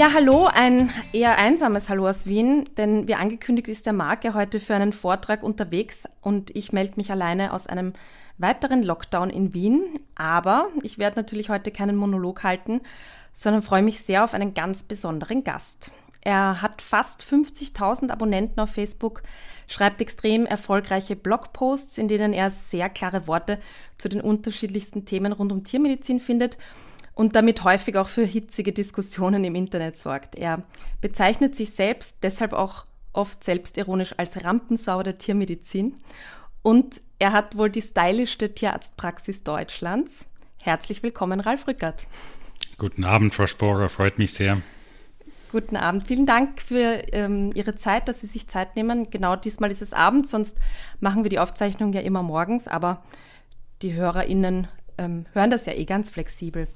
Ja, hallo, ein eher einsames Hallo aus Wien, denn wie angekündigt ist der Marc ja heute für einen Vortrag unterwegs und ich melde mich alleine aus einem weiteren Lockdown in Wien. Aber ich werde natürlich heute keinen Monolog halten, sondern freue mich sehr auf einen ganz besonderen Gast. Er hat fast 50.000 Abonnenten auf Facebook, schreibt extrem erfolgreiche Blogposts, in denen er sehr klare Worte zu den unterschiedlichsten Themen rund um Tiermedizin findet und damit häufig auch für hitzige Diskussionen im Internet sorgt. Er bezeichnet sich selbst deshalb auch oft selbstironisch als Rampensau der Tiermedizin und er hat wohl die stylischste Tierarztpraxis Deutschlands. Herzlich willkommen, Ralf Rückert. Guten Abend, Frau Sporer, freut mich sehr. Guten Abend. Vielen Dank für ähm, Ihre Zeit, dass Sie sich Zeit nehmen. Genau diesmal ist es Abend, sonst machen wir die Aufzeichnung ja immer morgens, aber die HörerInnen ähm, hören das ja eh ganz flexibel.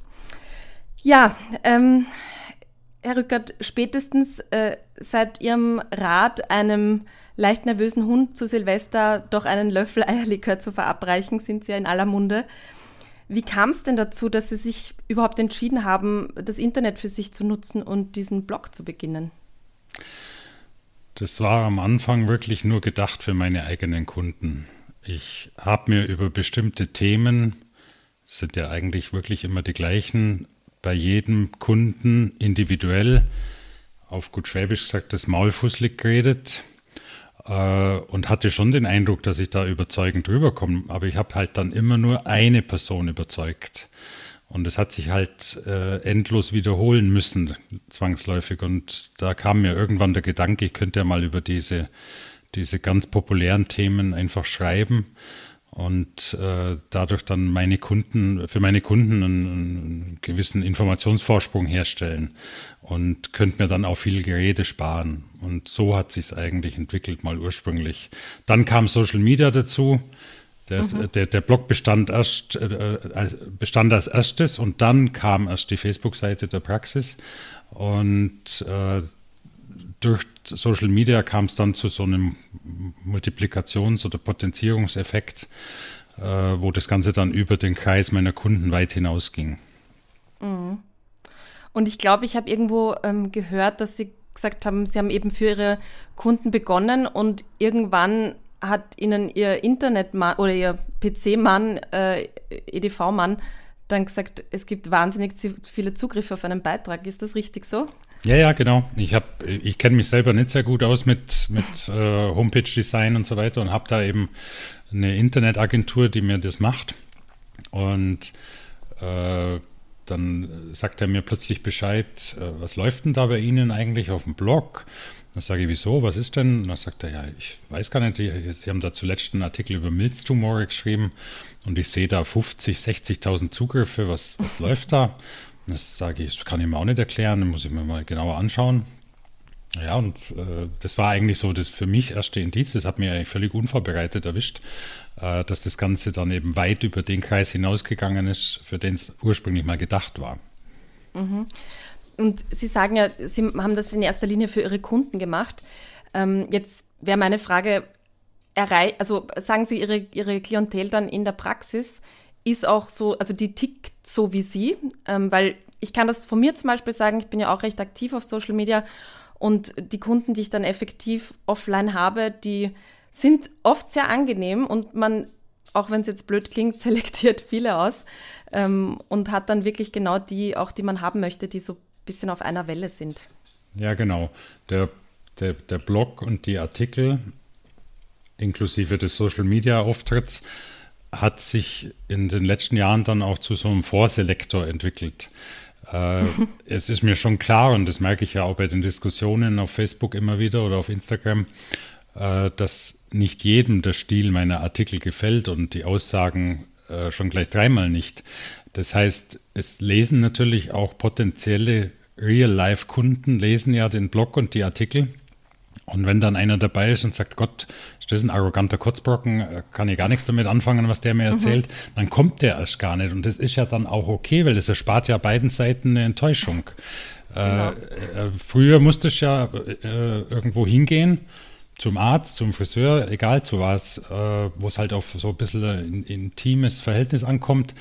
Ja, ähm, Herr Rückert, spätestens äh, seit Ihrem Rat, einem leicht nervösen Hund zu Silvester doch einen Löffel Eierlikör zu verabreichen, sind Sie ja in aller Munde. Wie kam es denn dazu, dass Sie sich überhaupt entschieden haben, das Internet für sich zu nutzen und diesen Blog zu beginnen? Das war am Anfang wirklich nur gedacht für meine eigenen Kunden. Ich habe mir über bestimmte Themen, sind ja eigentlich wirklich immer die gleichen, bei jedem Kunden individuell, auf gut Schwäbisch gesagt, das Maulfußlig geredet äh, und hatte schon den Eindruck, dass ich da überzeugend rüberkomme. Aber ich habe halt dann immer nur eine Person überzeugt. Und es hat sich halt äh, endlos wiederholen müssen, zwangsläufig. Und da kam mir irgendwann der Gedanke, ich könnte ja mal über diese, diese ganz populären Themen einfach schreiben und äh, dadurch dann meine Kunden, für meine Kunden einen, einen, gewissen Informationsvorsprung herstellen und könnte mir dann auch viel Gerede sparen. Und so hat sich es eigentlich entwickelt, mal ursprünglich. Dann kam Social Media dazu. Der, mhm. der, der Blog bestand erst äh, bestand als erstes und dann kam erst die Facebook-Seite der Praxis. Und äh, durch Social Media kam es dann zu so einem Multiplikations- oder Potenzierungseffekt, äh, wo das Ganze dann über den Kreis meiner Kunden weit hinausging. Mhm. Und ich glaube, ich habe irgendwo ähm, gehört, dass Sie gesagt haben, Sie haben eben für Ihre Kunden begonnen und irgendwann hat Ihnen Ihr Internetmann oder Ihr PC-Mann, äh, EDV-Mann, dann gesagt, es gibt wahnsinnig viele Zugriffe auf einen Beitrag. Ist das richtig so? Ja, ja, genau. Ich, hab, ich kenne mich selber nicht sehr gut aus mit, mit äh, Homepage-Design und so weiter und habe da eben eine Internetagentur, die mir das macht. Und äh, dann sagt er mir plötzlich Bescheid, äh, was läuft denn da bei Ihnen eigentlich auf dem Blog? Dann sage ich, wieso, was ist denn? Und dann sagt er, ja, ich weiß gar nicht, Sie haben da zuletzt einen Artikel über Milztumore geschrieben und ich sehe da 50, 60.000 Zugriffe, was, was läuft da? Das sage ich, das kann ich mir auch nicht erklären, muss ich mir mal genauer anschauen. Ja, und äh, das war eigentlich so das für mich erste Indiz, das hat mir eigentlich völlig unvorbereitet erwischt, äh, dass das Ganze dann eben weit über den Kreis hinausgegangen ist, für den es ursprünglich mal gedacht war. Mhm. Und Sie sagen ja, Sie haben das in erster Linie für Ihre Kunden gemacht. Ähm, jetzt wäre meine Frage, also sagen Sie Ihre, Ihre Klientel dann in der Praxis, ist auch so, also die tickt so wie Sie, ähm, weil ich kann das von mir zum Beispiel sagen, ich bin ja auch recht aktiv auf Social Media und die Kunden, die ich dann effektiv offline habe, die sind oft sehr angenehm und man, auch wenn es jetzt blöd klingt, selektiert viele aus ähm, und hat dann wirklich genau die, auch die man haben möchte, die so ein bisschen auf einer Welle sind. Ja, genau. Der, der, der Blog und die Artikel inklusive des Social Media Auftritts hat sich in den letzten Jahren dann auch zu so einem Vorselektor entwickelt. Äh, es ist mir schon klar, und das merke ich ja auch bei den Diskussionen auf Facebook immer wieder oder auf Instagram, äh, dass nicht jedem der Stil meiner Artikel gefällt und die Aussagen äh, schon gleich dreimal nicht. Das heißt, es lesen natürlich auch potenzielle Real-Life-Kunden, lesen ja den Blog und die Artikel Und wenn dann einer dabei ist und sagt, Gott, ist das ein arroganter Kurzbrocken, äh, kann ich gar nichts damit anfangen, was der mir erzählt, mhm. dann kommt der erst gar nicht. Und das ist ja dann auch okay, weil es erspart ja beiden Seiten eine Enttäuschung. Genau. Äh, äh, früher musste ich ja äh, irgendwo hingehen, zum Arzt, zum Friseur, egal zu was, äh, wo es halt auf so ein bisschen ein intimes Verhältnis ankommt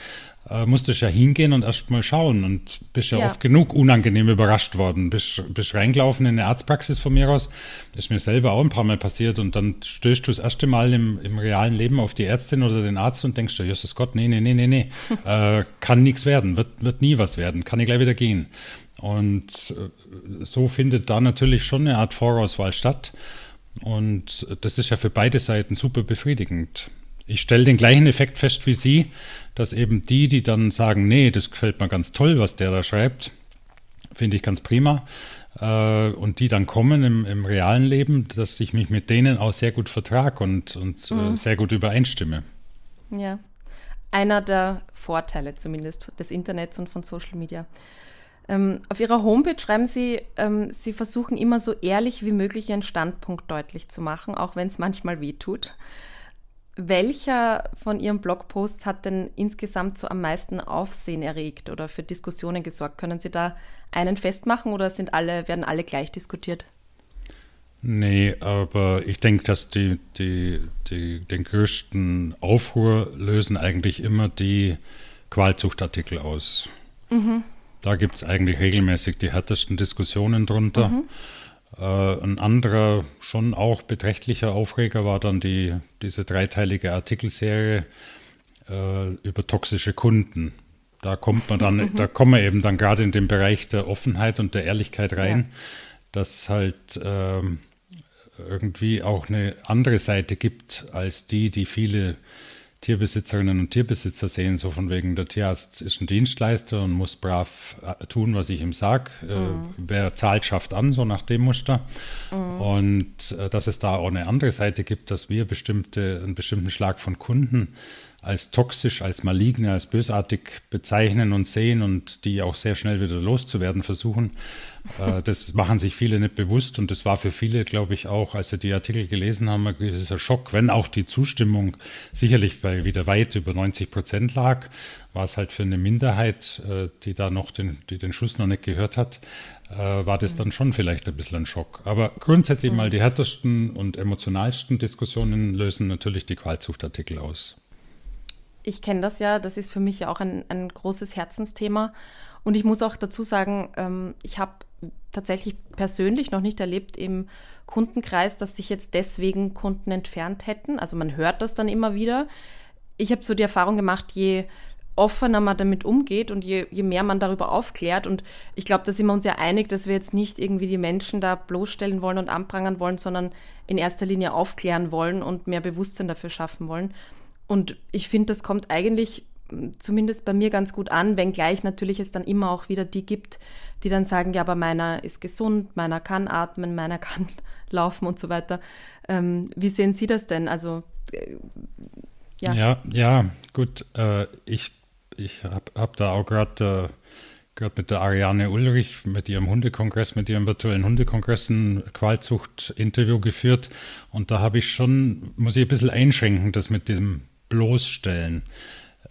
äh, musstest ja hingehen und erst mal schauen. Und bist ja, ja, oft genug unangenehm überrascht worden. Bist, bist reingelaufen in eine Arztpraxis von mir aus, ist mir selber auch ein paar Mal passiert. Und dann stößt du das erste Mal im, im realen Leben auf die Ärztin oder den Arzt und denkst dir, Jesus Gott, nee, nee, nee, nee, nee, äh, kann nichts werden, wird, wird nie was werden, kann ich gleich wieder gehen. Und äh, so findet da natürlich schon eine Art Vorauswahl statt. Und das ist ja für beide Seiten super befriedigend ich stelle den gleichen Effekt fest wie Sie, dass eben die, die dann sagen, nee, das gefällt mir ganz toll, was der da schreibt, finde ich ganz prima, äh, und die dann kommen im, im, realen Leben, dass ich mich mit denen auch sehr gut vertrage und, und äh, mhm. äh, sehr gut übereinstimme. Ja, einer der Vorteile zumindest des Internets und von Social Media. Ähm, auf Ihrer Homepage schreiben Sie, ähm, Sie versuchen immer so ehrlich wie möglich Ihren Standpunkt deutlich zu machen, auch wenn es manchmal weh tut. Welcher von Ihren Blogposts hat denn insgesamt so am meisten Aufsehen erregt oder für Diskussionen gesorgt? Können Sie da einen festmachen oder sind alle, werden alle gleich diskutiert? Nee, aber ich denke, dass die, die, die, den größten Aufruhr lösen eigentlich immer die Qualzuchtartikel aus. Mhm. Da gibt es eigentlich regelmäßig die härtesten Diskussionen drunter. Mhm. Äh, ein anderer, schon auch beträchtlicher Aufreger war dann die, diese dreiteilige Artikelserie äh, über toxische Kunden. Da kommt man dann, mhm. da kommen wir eben dann gerade in den Bereich der Offenheit und der Ehrlichkeit rein, ja. dass halt äh, irgendwie auch eine andere Seite gibt als die, die viele Tierbesitzerinnen und Tierbesitzer sehen, so von wegen, der Tierarzt ist ein Dienstleister und muss brav äh, tun, was ich ihm sage. Äh, mhm. wer zahlt, schafft an, so nach dem Muster. Mhm. Und äh, dass es da auch eine andere Seite gibt, dass wir bestimmte, einen bestimmten Schlag von Kunden als toxisch, als maligne, als bösartig bezeichnen und sehen und die auch sehr schnell wieder loszuwerden versuchen. Äh, das machen sich viele nicht bewusst und das war für viele, glaube ich, auch, als sie die Artikel gelesen haben, ein gewisser Schock. Wenn auch die Zustimmung sicherlich bei wieder weit über 90 Prozent lag, war es halt für eine Minderheit, äh, die da noch den, die den Schuss noch nicht gehört hat, äh, war das dann schon vielleicht ein bisschen ein Schock. Aber grundsätzlich mal die härtesten und emotionalsten Diskussionen lösen natürlich die Qualzuchtartikel aus ich kenne das ja, das ist für mich ja auch ein, ein großes Herzensthema. Und ich muss auch dazu sagen, ähm, ich habe tatsächlich persönlich noch nicht erlebt im Kundenkreis, dass sich jetzt deswegen Kunden entfernt hätten. Also man hört das dann immer wieder. Ich habe so die Erfahrung gemacht, je offener man damit umgeht und je, je mehr man darüber aufklärt. Und ich glaube, da sind wir uns ja einig, dass wir jetzt nicht irgendwie die Menschen da bloßstellen wollen und anprangern wollen, sondern in erster Linie aufklären wollen und mehr Bewusstsein dafür schaffen wollen. Und ich finde, das kommt eigentlich hm, zumindest bei mir ganz gut an, wenngleich natürlich es dann immer auch wieder die gibt, die dann sagen, ja, aber meiner ist gesund, meiner kann atmen, meiner kann laufen und so weiter. Ähm, wie sehen Sie das denn? Also äh, ja. ja. Ja, gut. Äh, ich ich habe hab da auch gerade äh, mit der Ariane Ulrich, mit ihrem Hundekongress, mit ihrem virtuellen Hundekongress ein Qualzucht-Interview geführt. Und da habe ich schon, muss ich ein bisschen einschränken, das mit diesem bloßstellen.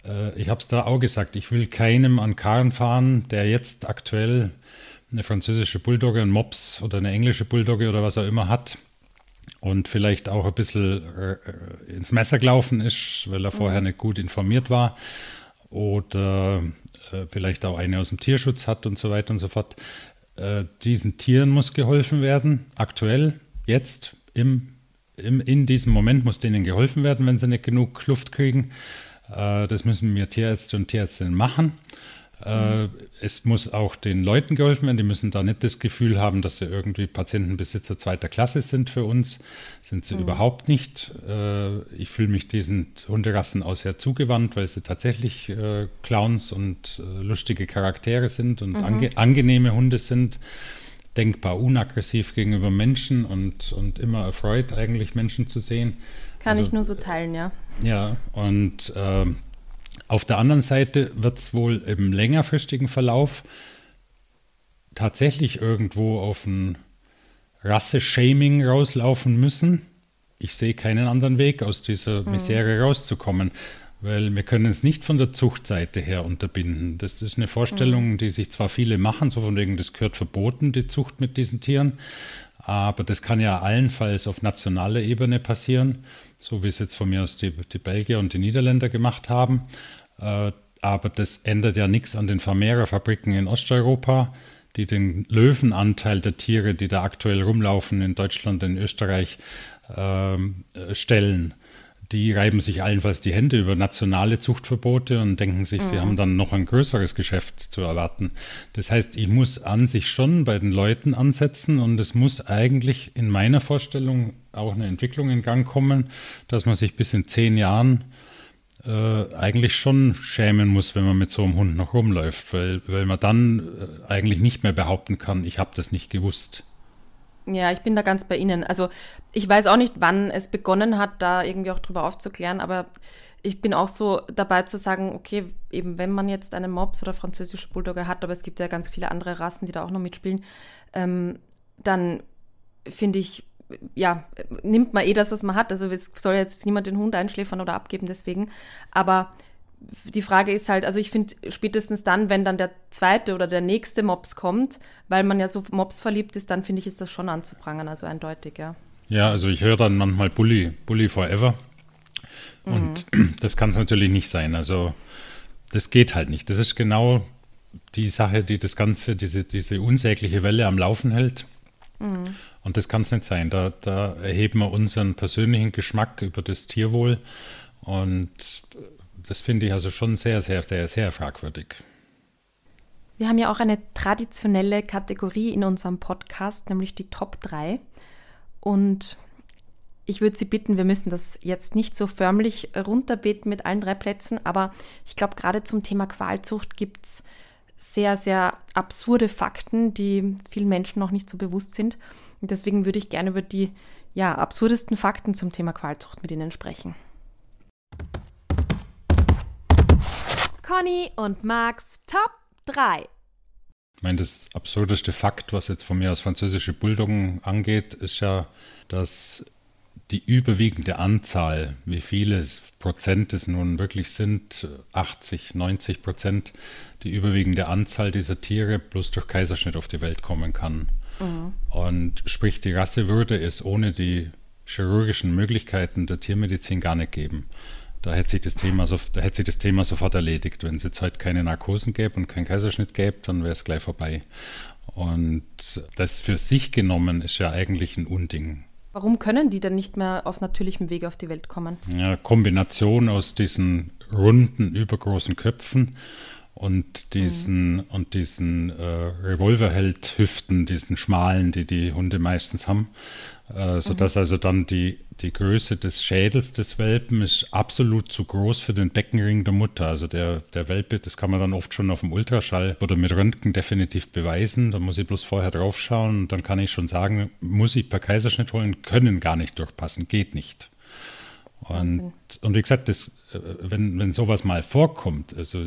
Äh, ich habe es da auch gesagt, ich will keinem an Karren fahren, der jetzt aktuell eine französische Bulldogge, einen Mops oder eine englische Bulldogge oder was er immer hat und vielleicht auch ein bisschen äh, ins Messer gelaufen ist, weil er vorher mhm. nicht gut informiert war oder äh, vielleicht auch eine aus dem Tierschutz hat und so weiter und so fort. diesen Tieren muss geholfen werden, aktuell, jetzt, im im, in diesem Moment muss denen geholfen werden, wenn sie nicht genug Luft kriegen. Äh, das müssen wir Tierärzte und Tierärztinnen machen. Äh, es muss auch den Leuten geholfen werden. Die müssen da nicht das Gefühl haben, dass sie irgendwie Patientenbesitzer zweiter Klasse sind für uns. Sind sie mhm. überhaupt nicht. Äh, ich fühle mich diesen Hunderassen auch sehr zugewandt, weil sie tatsächlich äh, Clowns und lustige Charaktere sind und mhm. ange angenehme Hunde sind denkbar unaggressiv gegenüber Menschen und, und immer erfreut, eigentlich Menschen zu sehen. Kann also, ich nur so teilen, ja. Ja, und äh, auf der anderen Seite wird es wohl im längerfristigen Verlauf tatsächlich irgendwo auf ein Rasse-Shaming rauslaufen müssen. Ich sehe keinen anderen Weg, aus dieser mhm. Misere rauszukommen, weil wir können es nicht von der Zuchtseite her unterbinden. Das ist eine Vorstellung, mhm. die sich zwar viele machen, so von wegen, das gehört verboten, die Zucht mit diesen Tieren, aber das kann ja allenfalls auf nationaler Ebene passieren, so wie es jetzt von mir aus die, die Belgier und die Niederländer gemacht haben. Äh, aber das ändert ja nichts an den Vermehrerfabriken in Osteuropa, die den Löwenanteil der Tiere, die da aktuell rumlaufen in Deutschland, in Österreich, ähm, äh, stellen die reiben sich allenfalls die Hände über nationale Zuchtverbote und denken sich, mhm. sie haben dann noch ein größeres Geschäft zu erwarten. Das heißt, ich muss an sich schon bei den Leuten ansetzen und es muss eigentlich in meiner Vorstellung auch eine Entwicklung in Gang kommen, dass man sich bis in zehn Jahren äh, eigentlich schon schämen muss, wenn man mit so einem Hund noch rumläuft, weil, weil man dann äh, eigentlich nicht mehr behaupten kann, ich habe das nicht gewusst. Ja, ich bin da ganz bei Ihnen. Also ich weiß auch nicht, wann es begonnen hat, da irgendwie auch drüber aufzuklären, aber ich bin auch so dabei zu sagen, okay, eben wenn man jetzt einen Mops oder französische Bulldogge hat, aber es gibt ja ganz viele andere Rassen, die da auch noch mitspielen, ähm, dann finde ich, ja, nimmt man eh das, was man hat. Also es soll jetzt niemand den Hund einschläfern oder abgeben deswegen. Aber die Frage ist halt, also ich finde spätestens dann, wenn dann der zweite oder der nächste Mops kommt, weil man ja so Mops verliebt ist, dann finde ich, ist das schon anzuprangern, also eindeutig, ja. Ja, also ich höre dann manchmal Bully, Bully Forever. Und mhm. das kann es natürlich nicht sein. Also das geht halt nicht. Das ist genau die Sache, die das Ganze, diese, diese unsägliche Welle am Laufen hält. Mhm. Und das kann es nicht sein. Da, da erheben wir unseren persönlichen Geschmack über das Tierwohl. Und das finde ich also schon sehr, sehr, sehr, sehr fragwürdig. Wir haben ja auch eine traditionelle Kategorie in unserem Podcast, nämlich die Top 3. Und ich würde Sie bitten, wir müssen das jetzt nicht so förmlich runterbeten mit allen drei Plätzen, aber ich glaube, gerade zum Thema Qualzucht gibt es sehr, sehr absurde Fakten, die vielen Menschen noch nicht so bewusst sind. Und deswegen würde ich gerne über die ja, absurdesten Fakten zum Thema Qualzucht mit Ihnen sprechen. Conny und Max Top 3. Ich meine, das absurdeste Fakt, was jetzt von mir aus französische Bulldoggen angeht, ist ja, dass die überwiegende Anzahl, wie viele Prozent es nun wirklich sind, 80, 90 Prozent, die überwiegende Anzahl dieser Tiere bloß durch Kaiserschnitt auf die Welt kommen kann. Mhm. Und sprich, die Rasse würde es ohne die chirurgischen Möglichkeiten der Tiermedizin gar nicht geben. Da hätte sich das Thema, so, da hätte sich das Thema sofort erledigt. Wenn es jetzt halt keine Narkosen gäbe und keinen Kaiserschnitt gäbe, dann wäre es gleich vorbei. Und das für sich genommen ist ja eigentlich ein Unding. Warum können die denn nicht mehr auf natürlichem Wege auf die Welt kommen? Ja, Kombination aus diesen runden, übergroßen Köpfen und diesen, mhm. und diesen äh, Revolverheld-Hüften, diesen schmalen, die die Hunde meistens haben, äh, sodass mhm. also dann die, die Größe des Schädels des Welpen ist absolut zu groß für den Beckenring der Mutter. Also der, der Welpe, das kann man dann oft schon auf dem Ultraschall oder mit Röntgen definitiv beweisen. Da muss ich bloß vorher drauf schauen und dann kann ich schon sagen, muss ich per Kaiserschnitt holen, können gar nicht durchpassen, geht nicht. Und, und wie gesagt, das, äh, wenn, wenn sowas mal vorkommt, also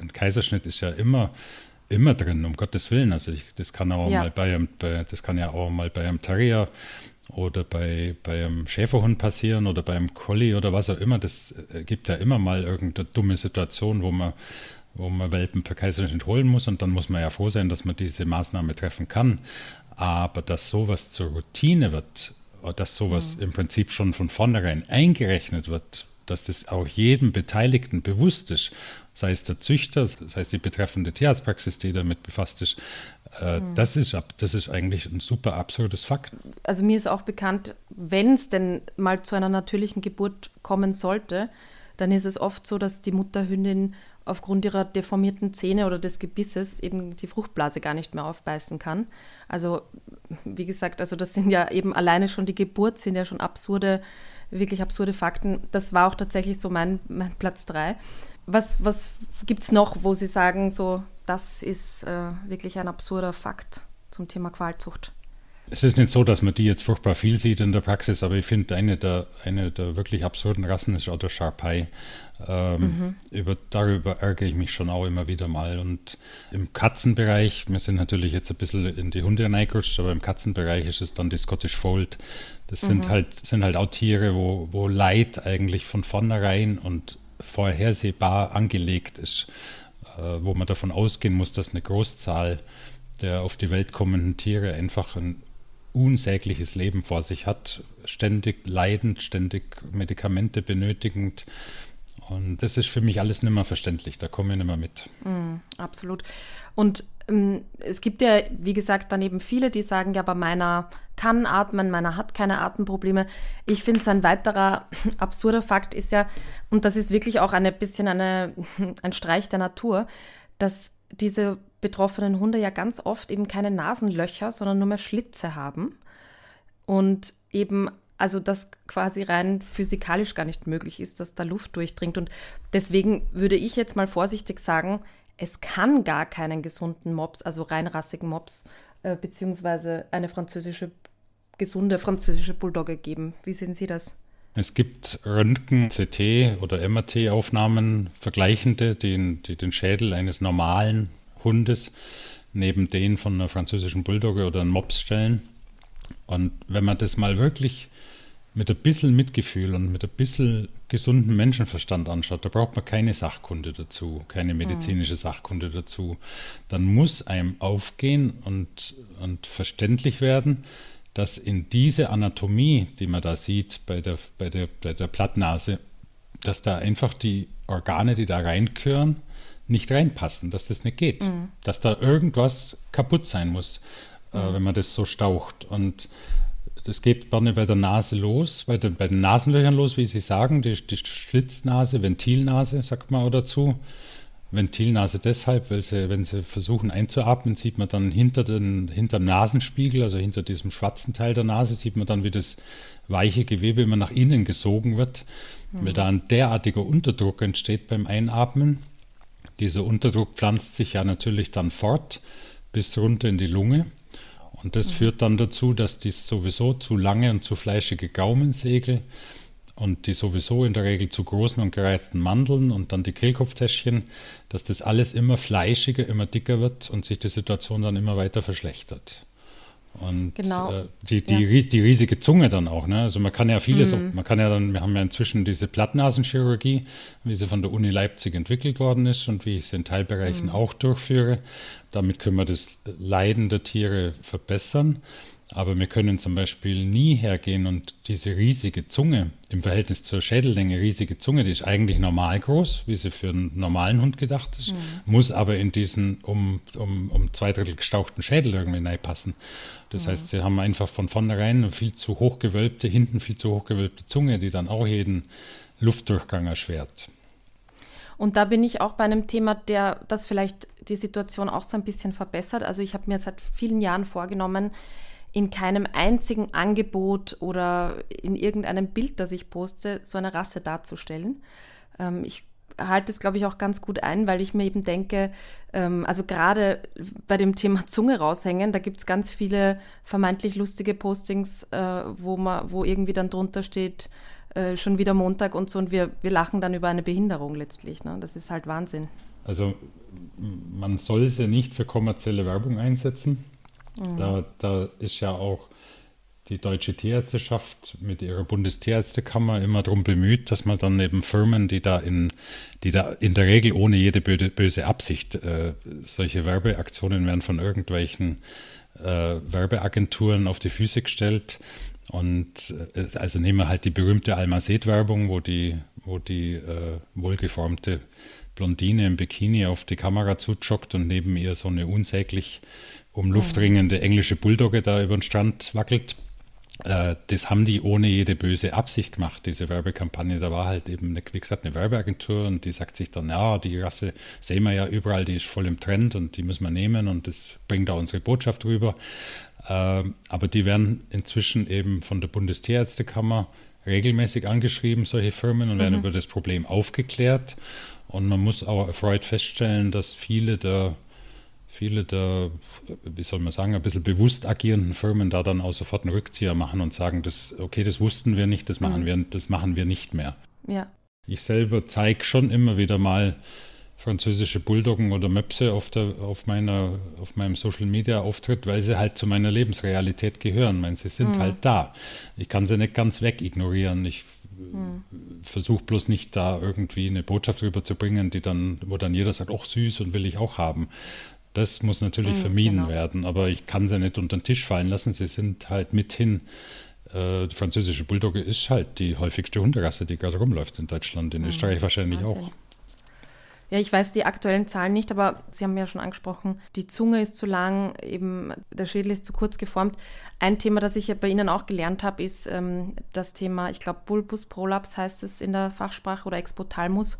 ein Kaiserschnitt ist ja immer immer drin, um Gottes Willen. Also ich, das kann auch ja. mal bei einem, das kann ja auch mal bei einem Terrier oder bei, bei einem Schäferhund passieren oder beim Collie oder was auch immer. Das äh, gibt ja immer mal irgendeine dumme Situation, wo man, wo man Welpen per Kaiserschnitt holen muss und dann muss man ja froh sein, dass man diese Maßnahme treffen kann. Aber dass sowas zur Routine wird, dass sowas mhm. im Prinzip schon von vornherein eingerechnet wird, dass das auch jedem Beteiligten bewusst ist, sei es der Züchter, sei es die betreffende Tierarztpraxis, die damit befasst ist, äh, mhm. das, ist, das ist eigentlich ein super absurdes Fakt. Also mir ist auch bekannt, wenn es denn mal zu einer natürlichen Geburt kommen sollte, dann ist es oft so, dass die Mutterhündin aufgrund ihrer deformierten Zähne oder des Gebisses eben die Fruchtblase gar nicht mehr aufbeißen kann. Also wie gesagt, also das sind ja eben alleine schon die Geburt sind ja schon absurde, wirklich absurde Fakten. Das war auch tatsächlich so mein, mein Platz drei. Was, was gibt es noch, wo Sie sagen, so das ist äh, wirklich ein absurder Fakt zum Thema Qualzucht. es ist nicht so, dass man die jetzt furchtbar viel sieht in der Praxis, aber ich finde, eine der, eine der wirklich absurden Rassen ist auch der Sharpei. Ähm, mhm. über, darüber ärgere ich mich schon auch immer wieder mal. Und im Katzenbereich, wir sind natürlich jetzt ein bisschen in die Hunde reingerutscht, aber im Katzenbereich ist es dann die Scottish Fold. Das mhm. sind, halt, sind halt auch Tiere, wo, wo Leid eigentlich von vornherein und vorhersehbar angelegt ist, wo man davon ausgehen muss, dass eine Großzahl der auf die Welt kommenden Tiere einfach ein unsägliches Leben vor sich hat, ständig leidend, ständig Medikamente benötigend. Und das ist für mich alles nicht mehr verständlich, da komme ich nicht mehr mit. Mm, absolut. Und ähm, es gibt ja, wie gesagt, dann eben viele, die sagen, ja, bei meiner kann atmen, meiner hat keine Atemprobleme. Ich finde, so ein weiterer absurder Fakt ist ja, und das ist wirklich auch ein bisschen eine, ein Streich der Natur, dass diese betroffenen Hunde ja ganz oft eben keine Nasenlöcher, sondern nur mehr Schlitze haben. Und eben, also das quasi rein physikalisch gar nicht möglich ist, dass da Luft durchdringt. Und deswegen würde ich jetzt mal vorsichtig sagen, es kann gar keinen gesunden Mops, also reinrassigen Mops, äh, beziehungsweise eine französische, gesunde französische Bulldogge geben. Wie sehen Sie das? Es gibt Röntgen-CT oder MRT-Aufnahmen, vergleichende, die, die den Schädel eines normalen Hundes neben den von einer französischen Bulldogge oder einem Mops stellen. Und wenn man das mal wirklich mit ein bisschen Mitgefühl und mit ein bisschen gesunden Menschenverstand anschaut, da braucht man keine Sachkunde dazu, keine medizinische Sachkunde dazu. Dann muss einem aufgehen und, und verständlich werden, dass in diese Anatomie, die man da sieht bei der, bei der, bei der Plattnase, dass da einfach die Organe, die da reinküren, nicht reinpassen, dass das nicht geht, mhm. dass da irgendwas kaputt sein muss, mhm. äh, wenn man das so staucht. Und das geht gerne bei der Nase los, bei, den, bei den Nasenlöchern los, wie Sie sagen, die, die Schlitznase, Ventilnase, sagt man auch dazu. Ventilnase deshalb, weil sie, wenn sie versuchen einzuatmen, sieht man dann hinter, den, hinter dem Nasenspiegel, also hinter diesem schwarzen Teil der Nase, sieht man dann, wie das weiche Gewebe immer nach innen gesogen wird, mhm. weil da ein derartiger Unterdruck entsteht beim Einatmen. Dieser Unterdruck pflanzt sich ja natürlich dann fort bis runter in die Lunge. Und das mhm. führt dann dazu, dass die sowieso zu lange und zu fleischige Gaumensegel und die sowieso in der Regel zu großen und gereizten Mandeln und dann die Kehlkopftäschchen, dass das alles immer fleischiger, immer dicker wird und sich die Situation dann immer weiter verschlechtert. Und genau. äh, die, die, ja. die, riesige Zunge dann auch. Ne? Also man kann ja vieles, mhm. man kann ja dann, wir haben ja inzwischen diese Plattnasenchirurgie, wie sie von der Uni Leipzig entwickelt worden ist und wie ich sie in Teilbereichen mhm. auch durchführe. Damit können wir das Leiden der Tiere verbessern. Aber wir können zum Beispiel nie hergehen und diese riesige Zunge im Verhältnis zur Schädellänge, riesige Zunge, die ist eigentlich normal groß, wie sie für einen normalen Hund gedacht ist, mhm. muss aber in diesen um, um, um zwei Drittel gestauchten Schädel irgendwie reinpassen. Das mhm. heißt, sie haben einfach von vornherein eine viel zu hochgewölbte, hinten viel zu hochgewölbte Zunge, die dann auch jeden Luftdurchgang erschwert. Und da bin ich auch bei einem Thema, der das vielleicht die Situation auch so ein bisschen verbessert. Also ich habe mir seit vielen Jahren vorgenommen, in keinem einzigen Angebot oder in irgendeinem Bild, das ich poste, so eine Rasse darzustellen. Ähm, ich halte es, glaube ich, auch ganz gut ein, weil ich mir eben denke, ähm, also gerade bei dem Thema Zunge raushängen, da gibt es ganz viele vermeintlich lustige Postings, äh, wo, man, wo irgendwie dann drunter steht, äh, schon wieder Montag und so und wir, wir lachen dann über eine Behinderung letztlich. Ne? Das ist halt Wahnsinn. Also man soll sie nicht für kommerzielle Werbung einsetzen. Mhm. Da, da ist ja auch die Deutsche Tierärzteschaft mit ihrer Bundestierärztekammer immer darum bemüht, dass man dann eben Firmen, die da in, die da in der Regel ohne jede böse, Absicht, äh, solche Werbeaktionen werden von irgendwelchen äh, Werbeagenturen auf die Füße gestellt. Und äh, also nehmen wir halt die berühmte Almacet-Werbung, wo die, wo die äh, wohlgeformte Blondine im Bikini auf die Kamera zujoggt und neben ihr so eine unsäglich um Luft ringende englische Bulldogge da über den Strand wackelt. Äh, das haben die ohne jede böse Absicht gemacht, diese Werbekampagne. Da war halt eben, eine, wie gesagt, eine Werbeagentur und die sagt sich dann, ja, die Rasse sehen wir ja überall, die ist voll im Trend und die müssen wir nehmen und das bringt da unsere Botschaft rüber. Ähm, aber die werden inzwischen eben von der Bundestierärztekammer regelmäßig angeschrieben, solche Firmen, und werden mhm. über das Problem aufgeklärt. Und man muss auch erfreut feststellen, dass viele der viele der, wie soll man sagen, ein bisschen bewusst agierenden Firmen da dann auch sofort einen Rückzieher machen und sagen, das, okay, das wussten wir nicht, das machen, mhm. wir, das machen wir nicht mehr. Ja. Ich selber zeige schon immer wieder mal französische Bulldoggen oder Möpse auf, der, auf, meiner, auf meinem Social Media Auftritt, weil sie halt zu meiner Lebensrealität gehören. Ich meine, sie sind mhm. halt da. Ich kann sie nicht ganz weg ignorieren. Ich mhm. versuche bloß nicht da irgendwie eine Botschaft rüberzubringen, die dann, wo dann jeder sagt, ach süß und will ich auch haben. Das muss natürlich mhm, vermieden genau. werden, aber ich kann sie nicht unter den Tisch fallen lassen. Sie sind halt mithin äh, die französische Bulldogge ist halt die häufigste Hunderasse, die gerade rumläuft in Deutschland, in mhm. Österreich wahrscheinlich Wahnsinn. auch. Ja, ich weiß die aktuellen Zahlen nicht, aber Sie haben ja schon angesprochen, die Zunge ist zu lang, eben der Schädel ist zu kurz geformt. Ein Thema, das ich ja bei Ihnen auch gelernt habe, ist ähm, das Thema, ich glaube, Bulbus prolaps heißt es in der Fachsprache oder Expotalmus,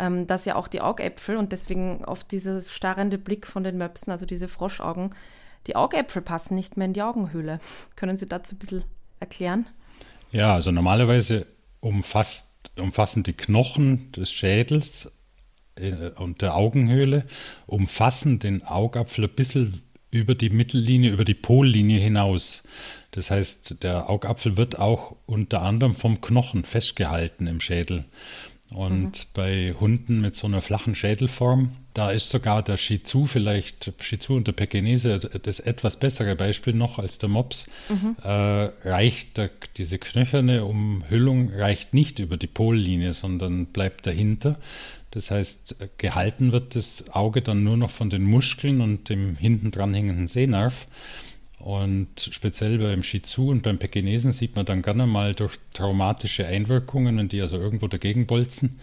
ähm, dass ja auch die Augäpfel und deswegen oft dieser starrende Blick von den Möpsen, also diese Froschaugen, die Augäpfel passen nicht mehr in die Augenhöhle. Können Sie dazu ein bisschen erklären? Ja, also normalerweise umfasst, umfassen die Knochen des Schädels äh, und der Augenhöhle umfassen den Augapfel ein bisschen über die Mittellinie, über die Pollinie hinaus. Das heißt, der Augapfel wird auch unter anderem vom Knochen festgehalten im Schädel. Und mhm. bei Hunden mit so einer flachen Schädelform, da ist sogar der Shih Tzu vielleicht, Shih Tzu und der Pekinese, das etwas bessere Beispiel noch als der Mops, mhm. äh, reicht der, diese knöcherne Umhüllung reicht nicht über die Pollinie, sondern bleibt dahinter. Das heißt, gehalten wird das Auge dann nur noch von den Muskeln und dem hinten dranhängenden Sehnerv. Und speziell beim Shih Tzu und beim Pekinesen sieht man dann gerne mal durch traumatische Einwirkungen, wenn die also irgendwo dagegen bolzen,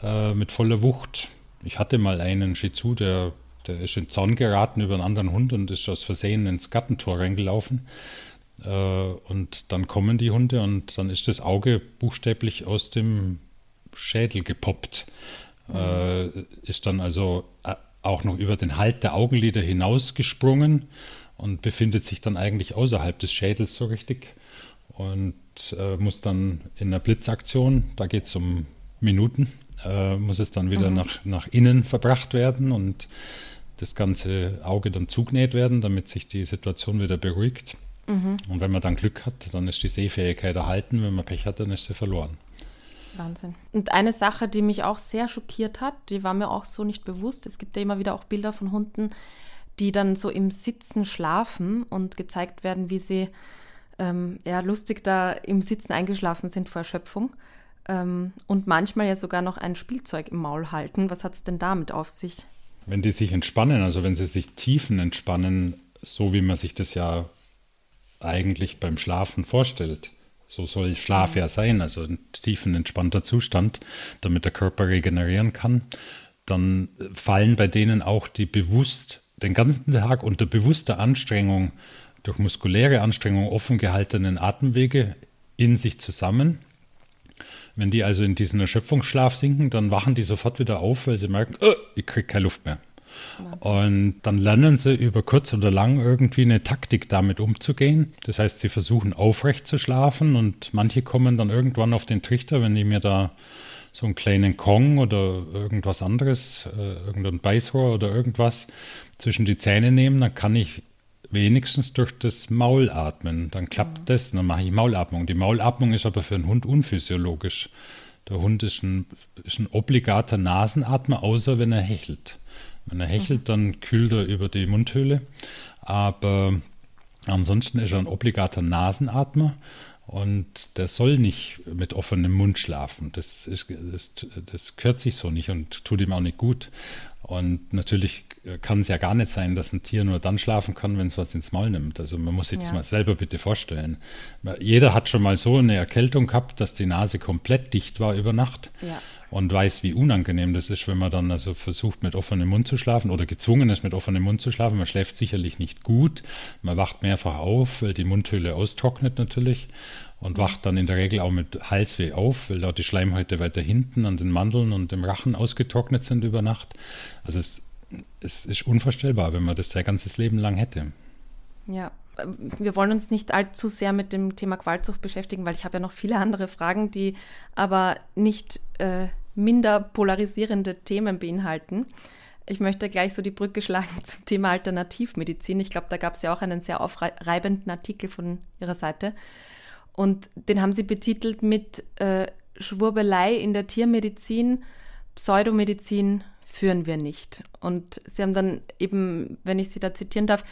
äh, mit voller Wucht. Ich hatte mal einen Shih Tzu, der, der ist in Zorn geraten über einen anderen Hund und ist aus Versehen ins Gartentor reingelaufen. Äh, und dann kommen die Hunde und dann ist das Auge buchstäblich aus dem Schädel gepoppt. Äh, ist dann also äh, auch noch über den Halt der Augenlider hinausgesprungen und befindet sich dann eigentlich außerhalb des Schädels so richtig und äh, muss dann in einer Blitzaktion, da geht es um Minuten, äh, muss es dann wieder mhm. nach, nach innen verbracht werden und das ganze Auge dann zugenäht werden, damit sich die Situation wieder beruhigt. Mhm. Und wenn man dann Glück hat, dann ist die Sehfähigkeit erhalten. Wenn man Pech hat, dann ist sie verloren. Wahnsinn. Und eine Sache, die mich auch sehr schockiert hat, die war mir auch so nicht bewusst. Es gibt ja immer wieder auch Bilder von Hunden, die dann so im Sitzen schlafen und gezeigt werden, wie sie ähm, ja, lustig da im Sitzen eingeschlafen sind vor Erschöpfung. Ähm, und manchmal ja sogar noch ein Spielzeug im Maul halten. Was hat es denn damit auf sich? Wenn die sich entspannen, also wenn sie sich tiefen entspannen, so wie man sich das ja eigentlich beim Schlafen vorstellt, so soll Schlaf ja sein, also ein tiefen entspannter Zustand, damit der Körper regenerieren kann. Dann fallen bei denen auch die bewusst den ganzen Tag unter bewusster Anstrengung, durch muskuläre Anstrengung offen gehaltenen Atemwege in sich zusammen. Wenn die also in diesen Erschöpfungsschlaf sinken, dann wachen die sofort wieder auf, weil sie merken, oh, ich kriege keine Luft mehr. Und dann lernen sie über kurz oder lang irgendwie eine Taktik damit umzugehen. Das heißt, sie versuchen aufrecht zu schlafen und manche kommen dann irgendwann auf den Trichter, wenn ich mir da so einen kleinen Kong oder irgendwas anderes, äh, irgendein Beißrohr oder irgendwas zwischen die Zähne nehmen, dann kann ich wenigstens durch das Maul atmen. Dann klappt mhm. das, dann mache ich Maulatmung. Die Maulatmung ist aber für einen Hund unphysiologisch. Der Hund ist ein, ist ein obligater Nasenatmer, außer wenn er hechelt. Wenn er hechelt, dann kühlt er über die Mundhöhle. Aber ansonsten ist er ein obligater Nasenatmer und der soll nicht mit offenem Mund schlafen. Das, ist, das, das gehört sich so nicht und tut ihm auch nicht gut. Und natürlich kann es ja gar nicht sein, dass ein Tier nur dann schlafen kann, wenn es was ins Maul nimmt. Also man muss sich ja. das mal selber bitte vorstellen. Jeder hat schon mal so eine Erkältung gehabt, dass die Nase komplett dicht war über Nacht. Ja und weiß, wie unangenehm das ist, wenn man dann also versucht, mit offenem Mund zu schlafen oder gezwungen ist, mit offenem Mund zu schlafen. Man schläft sicherlich nicht gut. Man wacht mehrfach auf, weil die Mundhöhle austrocknet natürlich und wacht dann in der Regel auch mit Halsweh auf, weil dort die Schleimhäute weiter hinten an den Mandeln und dem Rachen ausgetrocknet sind über Nacht. Also es, es ist unvorstellbar, wenn man das sein ganzes Leben lang hätte. Ja, wir wollen uns nicht allzu sehr mit dem Thema Qualzucht beschäftigen, weil ich habe ja noch viele andere Fragen, die aber nicht äh, minder polarisierende Themen beinhalten. Ich möchte gleich so die Brücke schlagen zum Thema Alternativmedizin. Ich glaube, da gab es ja auch einen sehr aufreibenden Artikel von Ihrer Seite. Und den haben Sie betitelt mit äh, Schwurbelei in der Tiermedizin, Pseudomedizin führen wir nicht. Und Sie haben dann eben, wenn ich Sie da zitieren darf,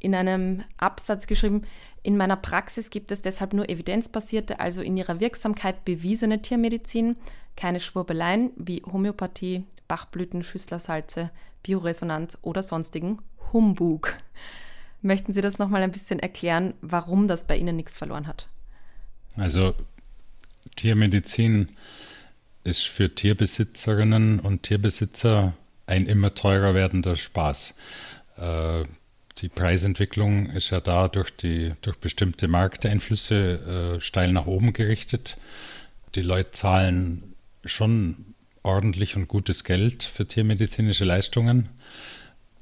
in einem Absatz geschrieben, in meiner Praxis gibt es deshalb nur evidenzbasierte, also in ihrer Wirksamkeit bewiesene Tiermedizin, keine Schwurbeleien wie Homöopathie, Bachblüten, Schüsslersalze, Bioresonanz oder sonstigen Humbug. Möchten Sie das nochmal ein bisschen erklären, warum das bei Ihnen nichts verloren hat? Also Tiermedizin ist für Tierbesitzerinnen und Tierbesitzer ein immer teurer werdender Spaß. Äh, die Preisentwicklung ist ja da durch, die, durch bestimmte Markteinflüsse äh, steil nach oben gerichtet. Die Leute zahlen schon ordentlich und gutes Geld für tiermedizinische Leistungen.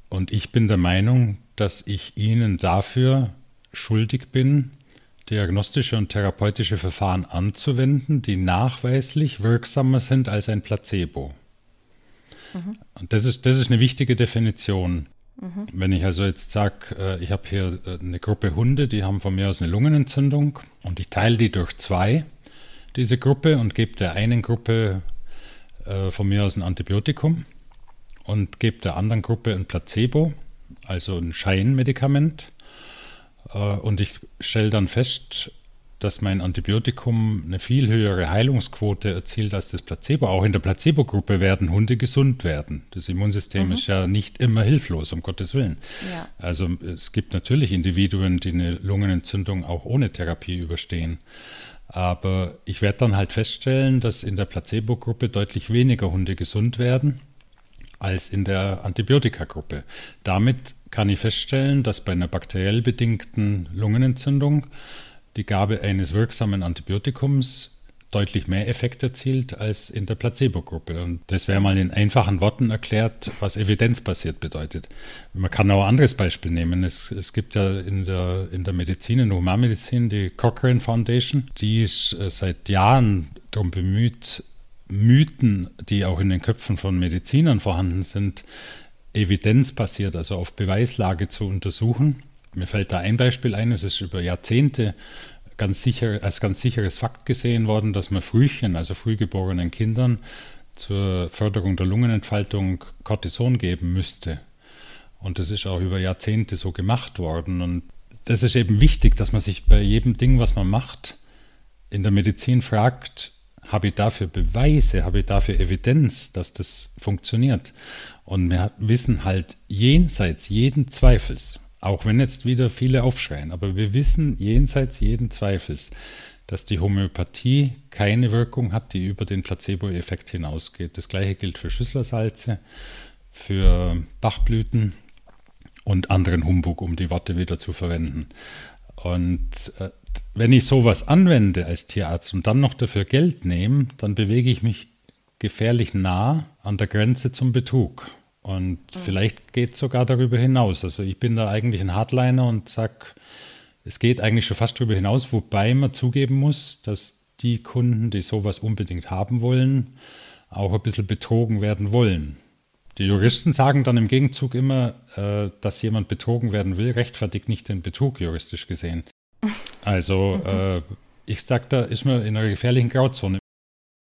Und ich bin der Meinung, dass ich ihnen dafür schuldig bin, diagnostische und therapeutische Verfahren anzuwenden, die nachweislich wirksamer sind als ein Placebo. Mhm. Und das ist, das ist eine wichtige Definition. Mhm. Wenn ich also jetzt sage, äh, ich habe hier äh, eine Gruppe Hunde, die haben von mir aus eine Lungenentzündung und ich teile die durch zwei, diese Gruppe, und gebe der einen Gruppe äh, von mir aus ein Antibiotikum und gebe der anderen Gruppe ein Placebo, also ein Scheinmedikament. Und ich stelle dann fest, dass mein Antibiotikum eine viel höhere Heilungsquote erzielt als das Placebo. Auch in der Placebo-Gruppe werden Hunde gesund werden. Das Immunsystem mhm. ist ja nicht immer hilflos, um Gottes Willen. Ja. Also es gibt natürlich Individuen, die eine Lungenentzündung auch ohne Therapie überstehen. Aber ich werde dann halt feststellen, dass in der Placebo-Gruppe deutlich weniger Hunde gesund werden als in der Antibiotikagruppe. Damit kann ich feststellen, dass bei einer bakteriell bedingten Lungenentzündung die Gabe eines wirksamen Antibiotikums deutlich mehr Effekt erzielt als in der Placebo-Gruppe. Und das wäre mal in einfachen Worten erklärt, was evidenzbasiert bedeutet. Man kann auch ein anderes Beispiel nehmen. Es, es gibt ja in der, in der Medizin, in der Humanmedizin, die Cochrane Foundation, die ist äh, seit Jahren darum bemüht, Mythen, die auch in den Köpfen von Medizinern vorhanden sind, evidenzbasiert, also auf Beweislage zu untersuchen mir fällt da ein Beispiel ein, es ist über Jahrzehnte ganz sicher, als ganz sicheres Fakt gesehen worden, dass man Frühchen, also frühgeborenen Kindern, zur Förderung der Lungenentfaltung Cortison geben müsste. Und das ist auch über Jahrzehnte so gemacht worden. Und das ist eben wichtig, dass man sich bei jedem Ding, was man macht, in der Medizin fragt, habe ich dafür Beweise, habe ich dafür Evidenz, dass das funktioniert? Und wir wissen halt jenseits jeden Zweifels, auch wenn jetzt wieder viele aufschreien, aber wir wissen jenseits jeden Zweifels, dass die Homöopathie keine Wirkung hat, die über den Placebo-Effekt hinausgeht. Das gleiche gilt für Schüsslersalze, für Bachblüten und anderen Humbug, um die Worte wieder zu verwenden. Und äh, wenn ich sowas anwende als Tierarzt und dann noch dafür Geld nehme, dann bewege ich mich gefährlich nah an der Grenze zum Betrug. Und mhm. vielleicht geht es sogar darüber hinaus. Also ich bin da eigentlich ein Hardliner und sage, es geht eigentlich schon fast darüber hinaus, wobei man zugeben muss, dass die Kunden, die sowas unbedingt haben wollen, auch ein bisschen betrogen werden wollen. Die Juristen sagen dann im Gegenzug immer, äh, dass jemand betrogen werden will, rechtfertigt nicht den Betrug juristisch gesehen. Also äh, ich sage, da ist man in einer gefährlichen Grauzone.